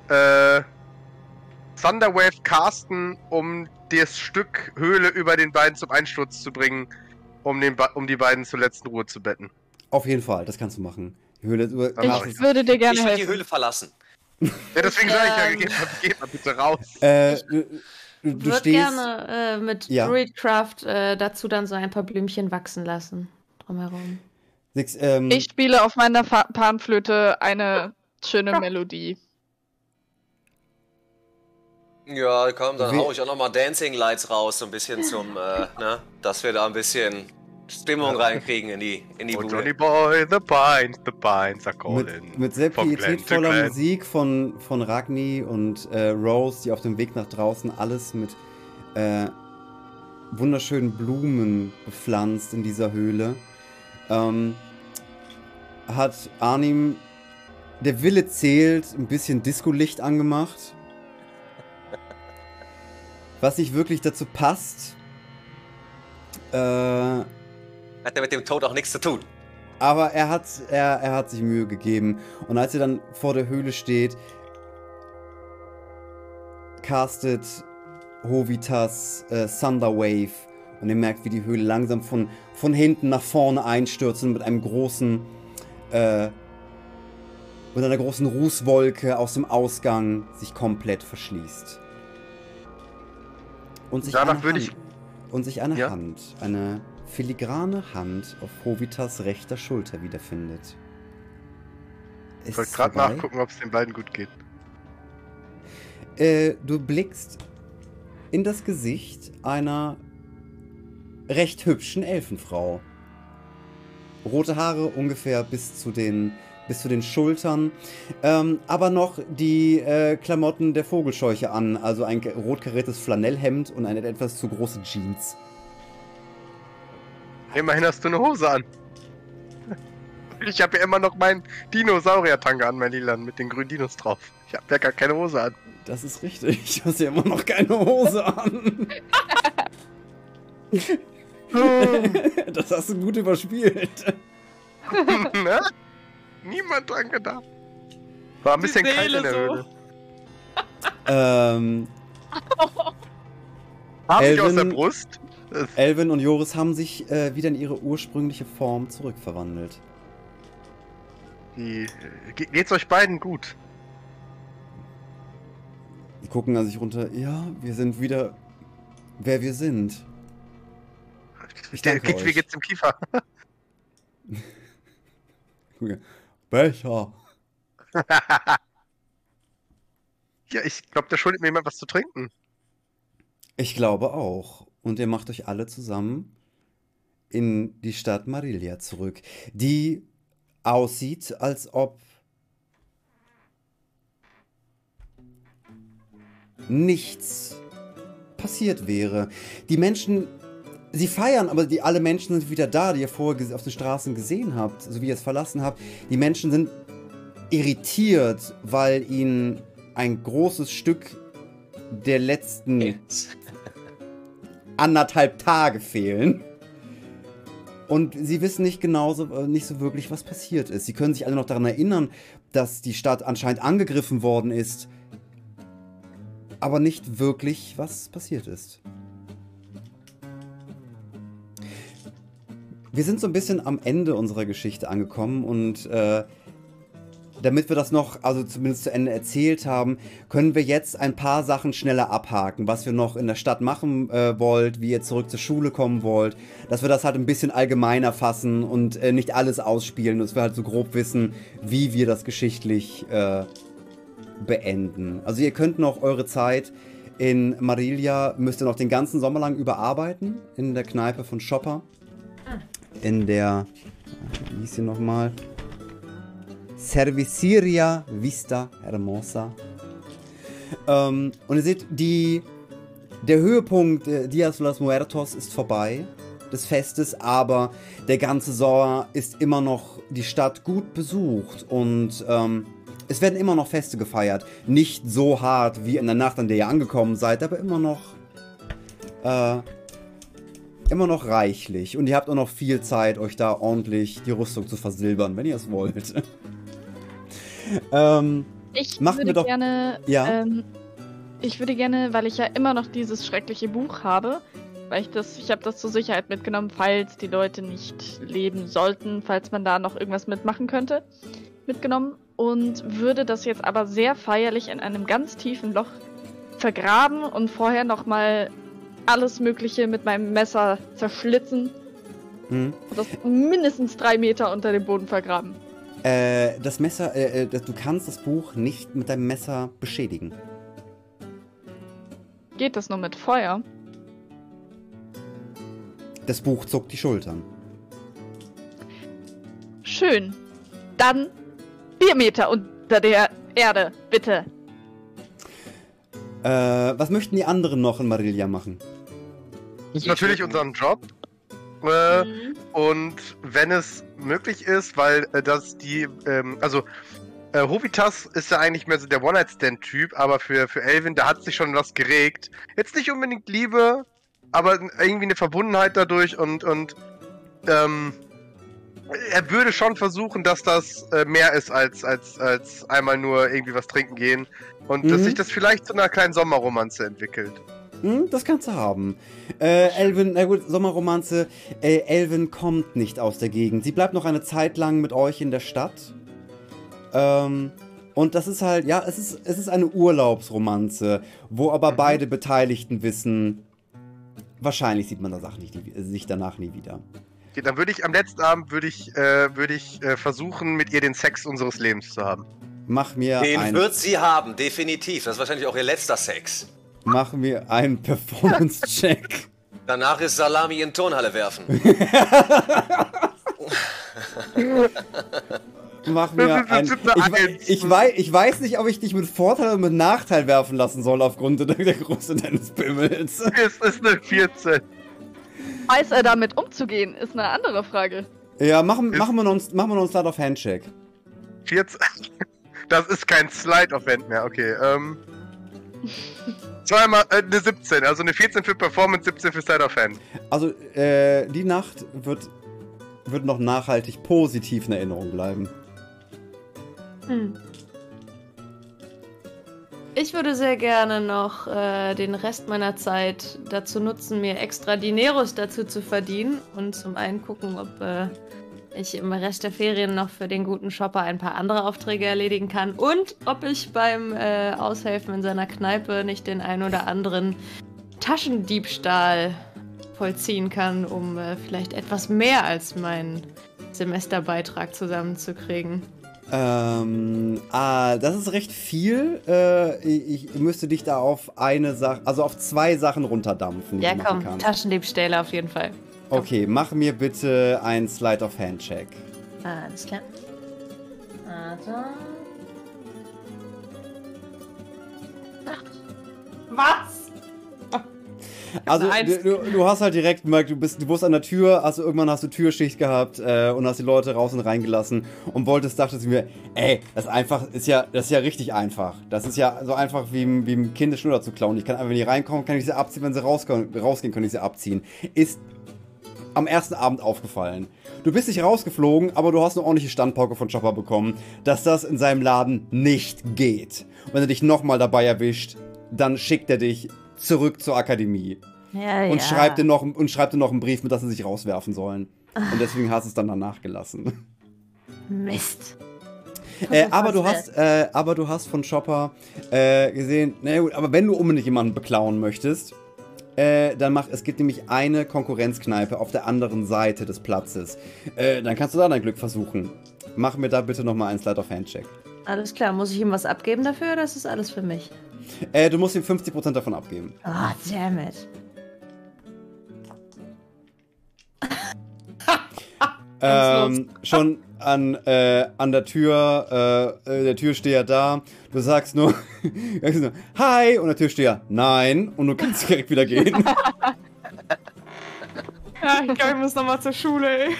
äh, Thunderwave casten, um das Stück Höhle über den beiden zum Einsturz zu bringen, um, den Ba- um die beiden zur letzten Ruhe zu betten.
Auf jeden Fall, das kannst du machen. Die Höhle,
mach
Ich würde dir gerne
ich will die
helfen.
Höhle verlassen.
Ja, deswegen sage ich ja,
Ähm.
geht mal, geht mal bitte raus.
äh, du,
würde gerne äh, mit
Ja.
Druidcraft äh, dazu dann so ein paar Blümchen wachsen lassen. Drumherum.
Six, ähm,
Ich spiele auf meiner Fa Panflöte eine schöne Melodie.
Ja, komm, dann hau ich auch nochmal Dancing Lights raus, so ein bisschen zum, äh, ne, dass wir da ein bisschen Stimmung reinkriegen in die, in die
Oh,
Bude.
Johnny Boy, the pines, the pines are calling.
mit, mit sehr pietätvoller. Musik von, von Ragni und äh, Rose, die auf dem Weg nach draußen alles mit äh, wunderschönen Blumen bepflanzt in dieser Höhle, ähm, hat Arnim der Wille zählt, ein bisschen Disco-Licht angemacht. Was nicht wirklich dazu passt. Äh,
Hat ja mit dem Tod auch nichts zu tun.
aber er hat, er, er hat sich Mühe gegeben. Und als er dann vor der Höhle steht, castet Hovitas äh, Thunderwave. Und ihr merkt, wie die Höhle langsam von, von hinten nach vorne einstürzt und mit einem großen, äh, mit einer großen Rußwolke aus dem Ausgang sich komplett verschließt. Und sich
Danach
eine
würde
Hand,
ich-
und sich eine
Ja?
Hand, eine filigrane Hand auf Hovitas rechter Schulter wiederfindet.
Ich wollte gerade nachgucken, ob es den beiden gut geht.
Äh, du blickst in das Gesicht einer recht hübschen Elfenfrau. Rote Haare ungefähr bis zu den, bis zu den Schultern, ähm, aber noch die äh, Klamotten der Vogelscheuche an, also ein ge- rot kariertes Flanellhemd und eine etwas zu große Jeans.
Immerhin hast du eine Hose an. Ich habe ja immer noch meinen Dinosaurier-Tanga an, mein Lilan, mit den grünen Dinos drauf. Ich habe ja gar keine Hose an.
Das ist richtig. Du hast ja immer noch keine Hose an. das hast du gut überspielt. (laughs)
ne? Niemand dran gedacht. War ein
Die
bisschen kalt in der
so.
Höhle.
Ähm,
Hab ich aus der
Elvin-
Brust?
Elvin und Joris haben sich äh, wieder in ihre ursprüngliche Form zurückverwandelt.
Die, ge- geht's euch beiden gut?
Die gucken an sich runter. Ja, wir sind wieder, wer wir sind. Ich
Ge-
danke
geht's, Wie geht's dem Kiefer? (laughs)
Becher. (laughs)
ja, ich glaube, der schuldet mir jemand was zu trinken.
Ich glaube auch. Und ihr macht euch alle zusammen in die Stadt Marilia zurück, die aussieht, als ob nichts passiert wäre. Die Menschen, sie feiern, aber die, alle Menschen sind wieder da, die ihr vorher auf den Straßen gesehen habt, so wie ihr es verlassen habt. Die Menschen sind irritiert, weil ihnen ein großes Stück der letzten anderthalb Tage fehlen. Und sie wissen nicht genauso, äh, nicht so wirklich, was passiert ist. Sie können sich alle noch daran erinnern, dass die Stadt anscheinend angegriffen worden ist. Aber nicht wirklich, was passiert ist. Wir sind so ein bisschen am Ende unserer Geschichte angekommen und äh, damit wir das noch, also zumindest zu Ende erzählt haben, können wir jetzt ein paar Sachen schneller abhaken, was wir noch in der Stadt machen äh, wollt, wie ihr zurück zur Schule kommen wollt, dass wir das halt ein bisschen allgemeiner fassen und äh, nicht alles ausspielen, dass wir halt so grob wissen, wie wir das geschichtlich äh, beenden. Also ihr könnt noch eure Zeit in Marilia, müsst ihr noch den ganzen Sommer lang überarbeiten, in der Kneipe von Shopper. In der, wie hieß sie nochmal? Serviceria Vista Hermosa. Ähm, und ihr seht, die, der Höhepunkt äh, Dias los Muertos ist vorbei des Festes, aber der ganze Sommer ist immer noch die Stadt gut besucht und ähm, es werden immer noch Feste gefeiert. Nicht so hart wie in der Nacht, an der ihr angekommen seid, aber immer noch äh, immer noch reichlich. Und ihr habt auch noch viel Zeit, euch da ordentlich die Rüstung zu versilbern, wenn ihr es wollt. (laughs) ähm,
Ich
Machen wir
würde
doch-
gerne,
Ja.
ähm, ich würde gerne, weil ich ja immer noch dieses schreckliche Buch habe, weil ich das, ich habe das zur Sicherheit mitgenommen, falls die Leute nicht leben sollten, falls man da noch irgendwas mitmachen könnte, mitgenommen und würde das jetzt aber sehr feierlich in einem ganz tiefen Loch vergraben und vorher noch mal alles Mögliche mit meinem Messer zerschlitzen
hm.
und das mindestens drei Meter unter dem Boden vergraben.
Äh, das Messer, äh, äh, du kannst das Buch nicht mit deinem Messer beschädigen.
Geht das nur mit Feuer?
Das Buch zuckt die Schultern.
Schön. Dann vier Meter unter der Erde, bitte.
Äh, was möchten die anderen noch in Marilia machen?
Das ist natürlich unseren Job. Äh,
Mhm.
Und wenn es möglich ist, weil äh, das die, ähm, also äh, Hovitas ist ja eigentlich mehr so der One-Night-Stand-Typ, aber für, für Elvin, da hat sich schon was geregt. Jetzt nicht unbedingt Liebe, aber irgendwie eine Verbundenheit dadurch und, und ähm, er würde schon versuchen, dass das äh, mehr ist als, als, als einmal nur irgendwie was trinken gehen und dass
Mhm.
sich das vielleicht zu einer kleinen Sommerromanze entwickelt.
Hm, das kannst du haben. Äh, Elvin, na gut, Sommerromanze. Äh, Elvin kommt nicht aus der Gegend. Sie bleibt noch eine Zeit lang mit euch in der Stadt. Ähm, und das ist halt, ja, es ist, es ist eine Urlaubsromanze, wo aber
Mhm.
beide Beteiligten wissen, wahrscheinlich sieht man das Sache nicht, nie- sich danach nie wieder.
Okay, dann würde ich am letzten Abend würde ich, äh, würde ich äh, versuchen, mit ihr den Sex unseres Lebens zu haben.
Mach mir,
Den
ein,
wird sie haben, definitiv. Das ist wahrscheinlich auch ihr letzter Sex.
Mach mir einen Performance-Check.
Danach ist Salami in Turnhalle werfen.
Mach mir ein. Ich, ich, wei- ich weiß nicht, ob ich dich mit Vorteil oder mit Nachteil werfen lassen soll aufgrund der, der Größe deines Bimmels.
Es ist eine 14.
Weiß er damit umzugehen, ist eine andere Frage.
Ja, machen, machen wir noch einen- machen wir einen Slide of Handshake.
14. (laughs) Das ist kein Slide-Event mehr, okay. Ähm. (laughs) Zweimal äh, eine 17, also eine 14 für Performance, 17 für Side of Hand.
Also, äh, die Nacht wird, wird noch nachhaltig positiv in Erinnerung bleiben.
Hm. Ich würde sehr gerne noch äh, den Rest meiner Zeit dazu nutzen, mir extra Dineros dazu zu verdienen und zum einen gucken, ob äh, ich im Rest der Ferien noch für den guten Shopper ein paar andere Aufträge erledigen kann und ob ich beim äh, Aushelfen in seiner Kneipe nicht den ein oder anderen Taschendiebstahl vollziehen kann, um äh, vielleicht etwas mehr als meinen Semesterbeitrag zusammenzukriegen.
Ähm, ah, das ist recht viel. Äh, ich, ich müsste dich da auf eine Sache, also auf zwei Sachen runterdampfen.
Ja, komm. Taschendiebstähle auf jeden Fall.
Okay, mach mir bitte ein Slide of Handcheck.
Alles klar. Was?
Also
eine Eins.
du, du, du hast halt direkt gemerkt, du bist, du wusst an der Tür, also irgendwann hast du Türschicht gehabt äh, und hast die Leute raus und reingelassen und wolltest, dachtest mir, ey, das ist einfach, ist ja, das ist ja richtig einfach. Das ist ja so einfach wie, im- wie im Kind eine Schnur zu klauen. Ich kann einfach, wenn die reinkommen, kann ich sie abziehen, wenn sie rausgehen, kann ich sie abziehen. Ist am ersten Abend aufgefallen. Du bist nicht rausgeflogen, aber du hast eine ordentliche Standpauke von Chopper bekommen, dass das in seinem Laden nicht geht. Und wenn er dich nochmal dabei erwischt, dann schickt er dich zurück zur Akademie
Ja,
und
ja.
schreibt dir noch und schreibt dir noch einen Brief mit, dass sie sich rauswerfen sollen. Und deswegen hast du es dann danach gelassen.
Mist.
Äh, aber, du hast, äh, aber du hast von Chopper äh, gesehen, na gut, aber wenn du unbedingt jemanden beklauen möchtest, äh, dann mach, es gibt nämlich eine Konkurrenzkneipe auf der anderen Seite des Platzes. Äh, dann kannst du da dein Glück versuchen. Mach mir da bitte nochmal einen Slide of Hand Check.
Alles klar, muss ich ihm was abgeben dafür? oder ist Das alles für mich.
Äh, du musst ihm 50% davon abgeben.
Ah, damn it. (laughs)
Ähm, schon an, äh, an der Tür, äh, äh, der Türsteher da. Du sagst nur, (laughs) hi, und der Türsteher, nein, und du kannst direkt wieder gehen. (laughs)
Ja, ich glaube, ich muss nochmal zur Schule, ey.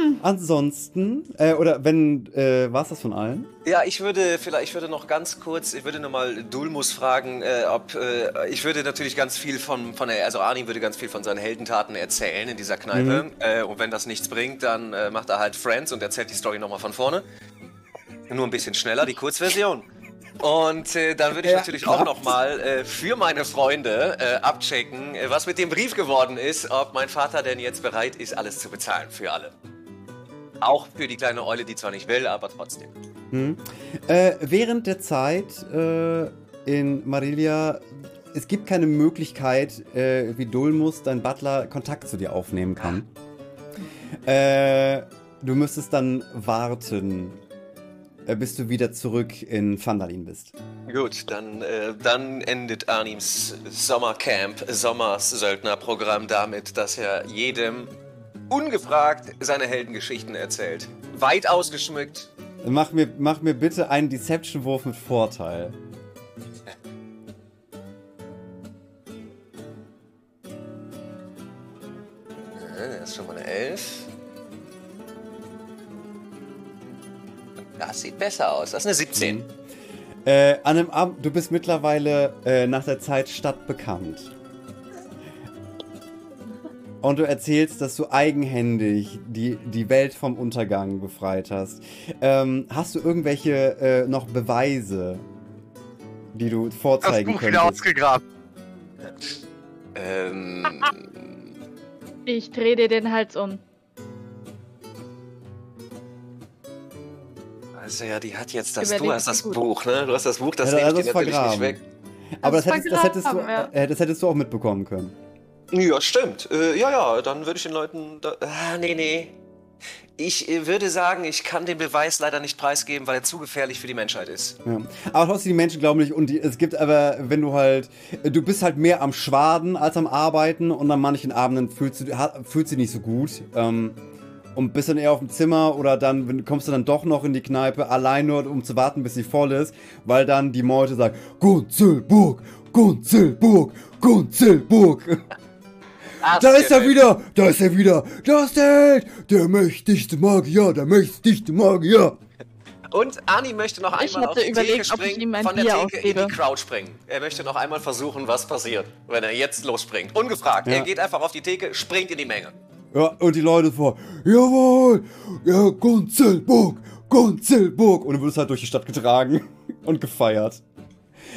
(laughs)
Ansonsten, äh, oder wenn, äh, war's das von allen?
Ja, ich würde vielleicht, ich würde noch ganz kurz, ich würde nochmal Dulmus fragen, äh, ob, äh, ich würde natürlich ganz viel von, von der, also Arnim würde ganz viel von seinen Heldentaten erzählen in dieser Kneipe. Äh, und wenn das nichts bringt, dann äh, macht er halt Friends und erzählt die Story nochmal von vorne. Nur ein bisschen schneller, die Kurzversion. Und äh, dann würde ich
Ja,
natürlich
klar.
auch nochmal äh, für meine Freunde äh, abchecken, äh, was mit dem Brief geworden ist, ob mein Vater denn jetzt bereit ist, alles zu bezahlen für alle. Auch für die kleine Eule, die zwar nicht will, aber trotzdem.
Hm. Äh, während der Zeit äh, in Marilia, es gibt keine Möglichkeit, äh, wie Dulmus, dein Butler, Kontakt zu dir aufnehmen kann. Äh, du müsstest dann warten, bis du wieder zurück in Vandalin bist.
Gut, dann, äh, dann endet Arnims Sommercamp, Sommers-Söldnerprogramm damit, dass er jedem ungefragt seine Heldengeschichten erzählt. Weit ausgeschmückt.
Mach mir, mach mir bitte einen Deception-Wurf mit Vorteil. (laughs)
Äh, Das ist schon mal eine Elf. Das sieht besser aus. Das ist eine 17.
Äh, an einem Abend, du bist mittlerweile äh, nach der Zeit stadtbekannt. Und du erzählst, dass du eigenhändig die, die Welt vom Untergang befreit hast. Ähm, hast du irgendwelche äh, noch Beweise, die du
Das
vorzeigen
Buch wieder
könntest?
ausgegraben.
Ähm,
Ich drehe dir den Hals um.
Also ja, die hat jetzt das. Du hast das
gut.
Buch, ne? Du hast das Buch, das
Ja,
nehme ich dir
ist
natürlich nicht
vergraben.
weg.
Aber das
Das
hättest, das, hättest du,
vergraben,
äh, das hättest du auch mitbekommen können.
Ja, stimmt. Äh, ja, ja, dann würde ich den Leuten. Da, ah, nee, nee. Ich äh, würde sagen, ich kann den Beweis leider nicht preisgeben, weil er zu gefährlich für die Menschheit ist.
Ja. Aber trotzdem, die Menschen glauben nicht. Und die, es gibt aber, wenn du halt, du bist halt mehr am Schwaden als am Arbeiten und an manchen Abenden fühlst du du dich nicht so gut. Ähm, und bist dann eher auf dem Zimmer oder dann kommst du dann doch noch in die Kneipe, allein nur um zu warten, bis sie voll ist, weil dann die Meute sagt, Gunzelburg, Gunzelburg, Gunzelburg. Da ist er wieder, da ist er wieder, da ist der Held, der mächtigste Magier, der mächtigste Magier.
Und Ani möchte noch
Ich
einmal auf die
überlegt,
Theke
ob ich
springen, von der
Bier
Theke in
ausgebe.
die Crowd springen. Er möchte noch einmal versuchen, was passiert, wenn er jetzt losspringt. Ungefragt.
Ja.
Er geht einfach auf die Theke, springt in die Menge.
Ja, und die Leute vor, jawohl, ja, Gunzelburg, Gunzelburg. Und du wirst halt durch die Stadt getragen (laughs) und gefeiert.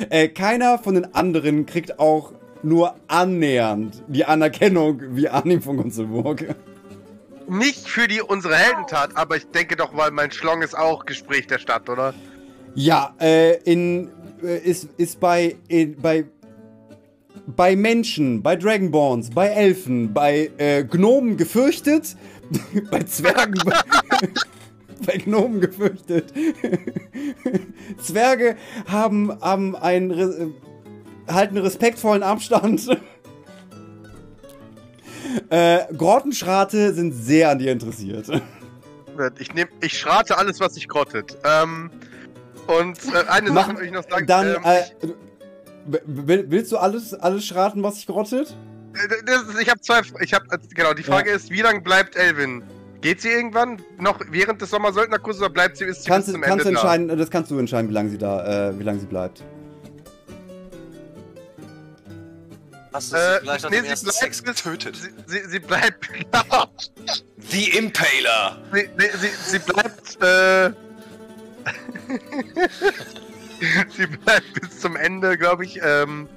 Äh, keiner von den anderen kriegt auch nur annähernd die Anerkennung wie Arnim von Gunzelburg.
Nicht für die unsere Heldentat, aber ich denke doch, weil mein Schlong ist auch Gespräch der Stadt, oder?
Ja, äh, in, äh, ist, ist bei, in, bei, bei Menschen, bei Dragonborns, bei Elfen, bei äh, Gnomen gefürchtet, (laughs) bei Zwergen, (laughs) bei, Gnomen gefürchtet. (laughs) Zwerge haben, haben einen, äh, halten respektvollen Abstand. Äh, Grottenschrate sind sehr an dir interessiert.
Ich nehm, ich schrate alles, was sich grottet. Ähm, und äh, eine
Mach-
Sache will ich noch sagen.
Dann,
ähm,
äh,
ich,
willst du alles, alles schraten, was sich grottet?
äh, das, ist- ich habe zwei. Ich habe genau. Die Frage ist, wie lange bleibt Elvin? Geht sie irgendwann noch während des Sommersöldnerkurses oder bleibt sie ist sie
Kannst,
bis
du-
zum
kannst du
Ende
entscheiden, das kannst du entscheiden, wie lange sie da, äh, wie lange sie bleibt.
Hast du
da?
sie
Äh,
vielleicht
nee, sie bleibt
getötet?
Sie, sie, sie bleibt. (laughs)
The Impaler!
sie, sie, sie, sie bleibt. Äh, (laughs) (laughs) sie bleibt bis zum Ende, glaube ich. Ähm,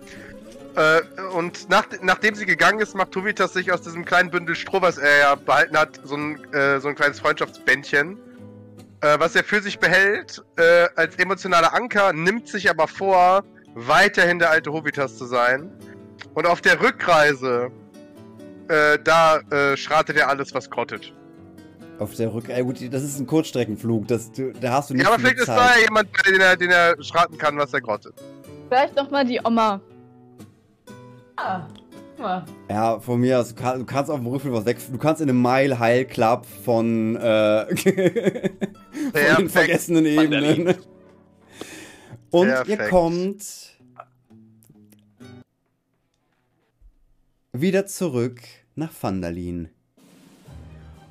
Äh, und nach, nachdem sie gegangen ist, macht Tovitas sich aus diesem kleinen Bündel Stroh, was er ja behalten hat, so ein, äh, so ein kleines Freundschaftsbändchen, äh, was er für sich behält äh, als emotionaler Anker, nimmt sich aber vor, weiterhin der alte Hovitas zu sein. Und auf der Rückreise, äh, da äh, schratet er alles, was grottet.
Auf der Rück. Äh, gut, das ist ein Kurzstreckenflug. Das, du, da hast du nicht
Ja, aber
viel
vielleicht ist
Zeit.
da ja jemand, den er, den er schraten kann, was er grottet.
Vielleicht nochmal die Oma.
Ah. Ja.
Ja, von mir aus, du kannst, du kannst auf dem Rückflug was weg. Du kannst in einem Mile High Club von, äh, (laughs) von den vergessenen Ebenen. Und ihr
Perfekt.
kommt wieder zurück nach Vandalin.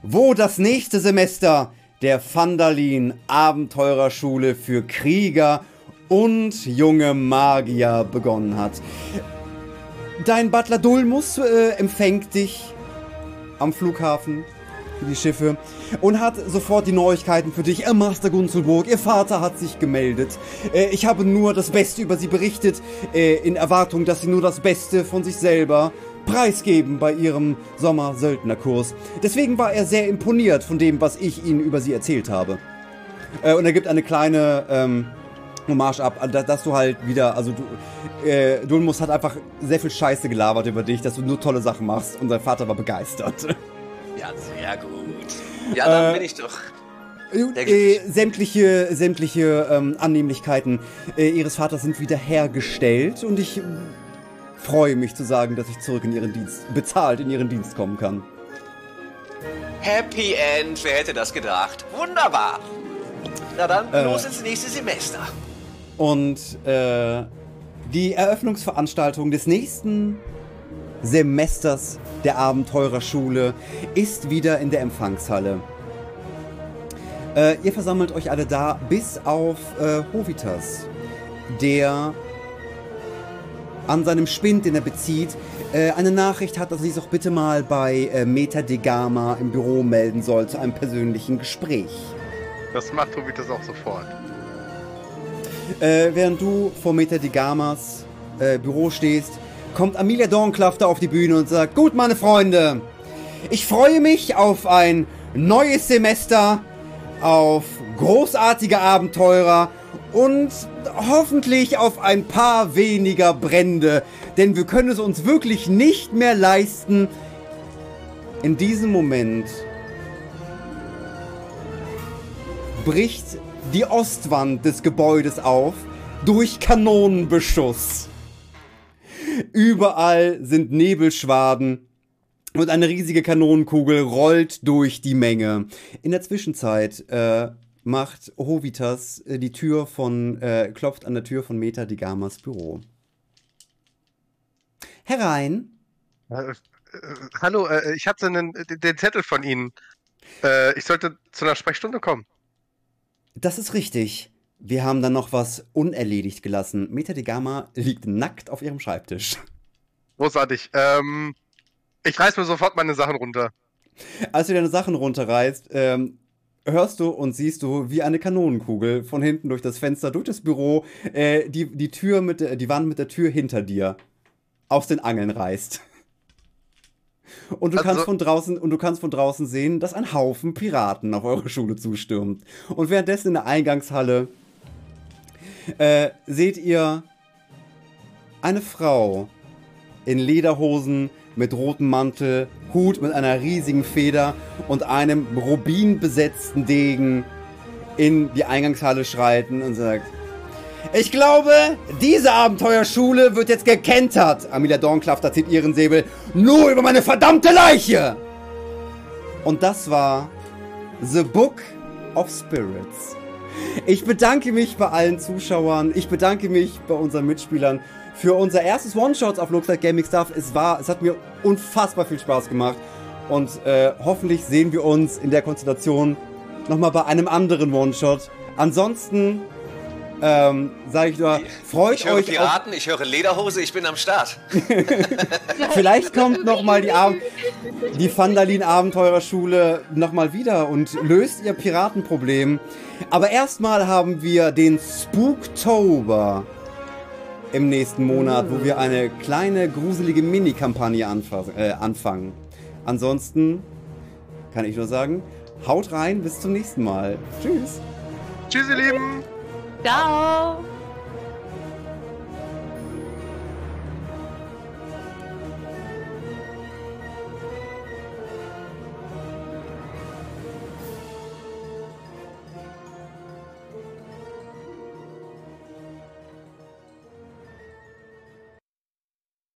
Wo das nächste Semester der Vandalin Abenteurerschule für Krieger und junge Magier begonnen hat. Dein Butler Dulmus äh, empfängt dich am Flughafen für die Schiffe und hat sofort die Neuigkeiten für dich. Äh, Master Gunzelburg, ihr Vater hat sich gemeldet. Äh, ich habe nur das Beste über sie berichtet, äh, in Erwartung, dass sie nur das Beste von sich selber preisgeben bei ihrem Sommer-Söldnerkurs. Deswegen war er sehr imponiert von dem, was ich ihnen über sie erzählt habe. Äh, und er gibt eine kleine ähm, Hommage ab, dass, dass du halt wieder, also du, äh, Dulmus hat einfach sehr viel Scheiße gelabert über dich, dass du nur tolle Sachen machst und sein Vater war begeistert. (laughs)
Ja, sehr gut. Ja, dann
Äh,
bin ich doch.
Äh, sämtliche sämtliche ähm, Annehmlichkeiten äh, ihres Vaters sind wiederhergestellt und ich freue mich zu sagen, dass ich zurück in ihren Dienst, bezahlt in ihren Dienst kommen kann.
Happy End, wer hätte das gedacht? Wunderbar. Na dann,
Äh.
los ins nächste Semester.
Und äh, die Eröffnungsveranstaltung des nächsten Semesters der Abenteurerschule ist wieder in der Empfangshalle. Äh, ihr versammelt euch alle da, bis auf äh, Hovitas, der an seinem Spind, den er bezieht, äh, eine Nachricht hat, dass er sich doch bitte mal bei äh, Meta de Gama im Büro melden soll zu einem persönlichen Gespräch.
Das macht Tovitas auch sofort.
Äh, während du vor Meta de Gamas äh, Büro stehst, kommt Amelia Dornklafter auf die Bühne und sagt, gut, meine Freunde, ich freue mich auf ein neues Semester, auf großartige Abenteurer und hoffentlich auf ein paar weniger Brände, denn wir können es uns wirklich nicht mehr leisten, in diesem Moment bricht die Ostwand des Gebäudes auf durch Kanonenbeschuss. Überall sind Nebelschwaden und eine riesige Kanonenkugel rollt durch die Menge. In der Zwischenzeit äh, macht Hovitas äh, die Tür von, äh, klopft an der Tür von Meta di Gamas Büro. Herein.
Äh, äh, hallo, ich hatte einen, den, Zettel von Ihnen. Äh, ich sollte zu einer Sprechstunde kommen.
Das ist richtig. Wir haben dann noch was unerledigt gelassen. Meta de Gama liegt nackt auf ihrem Schreibtisch.
Großartig. Ähm, ich reiß mir sofort meine Sachen runter.
Als du deine Sachen runterreißt, ähm, hörst du und siehst du, wie eine Kanonenkugel von hinten durch das Fenster, durch das Büro, äh, die, die Tür mit der, die Wand mit der Tür hinter dir aus den Angeln reißt. Und du
Also-
kannst von draußen und du kannst von draußen sehen, dass ein Haufen Piraten auf eure Schule zustürmt. Und währenddessen in der Eingangshalle äh, seht ihr eine Frau in Lederhosen mit rotem Mantel, Hut mit einer riesigen Feder und einem rubinbesetzten Degen in die Eingangshalle schreiten und sagt: Ich glaube, diese Abenteuerschule wird jetzt gekentert. Amelia Dornklafter zieht ihren Säbel nur über meine verdammte Leiche. Und das war The Book of Spirits. Ich bedanke mich bei allen Zuschauern. Ich bedanke mich bei unseren Mitspielern für unser erstes One-Shots auf Lookside Gaming Stuff. Es war, es hat mir unfassbar viel Spaß gemacht. Und äh, hoffentlich sehen wir uns in der Konstellation nochmal bei einem anderen One-Shot. Ansonsten ähm, sage ich nur, freut
Ich höre
euch auf,
Piraten, ich höre Lederhose, ich bin am Start. (laughs) (laughs)
Vielleicht kommt nochmal die, Ab die Vandalin-Abenteurerschule nochmal wieder und löst ihr Piratenproblem. Aber erstmal haben wir den Spooktober. Im nächsten Monat, wo wir eine kleine, gruselige Mini-Kampagne äh, anfangen. Ansonsten kann ich nur sagen, haut rein, bis zum nächsten Mal. Tschüss.
Tschüss, ihr Lieben!
Ciao!